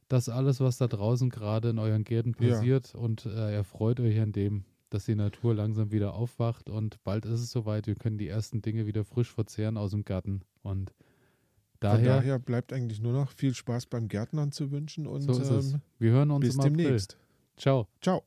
das alles, was da draußen gerade in euren Gärten Ja. passiert und äh, erfreut euch an dem, dass die Natur langsam wieder aufwacht und bald ist es soweit. Wir können die ersten Dinge wieder frisch verzehren aus dem Garten. Und Von daher, daher bleibt eigentlich nur noch viel Spaß beim Gärtnern zu wünschen und so ist es. ähm, Wir hören uns bis im April. demnächst. Ciao. Ciao.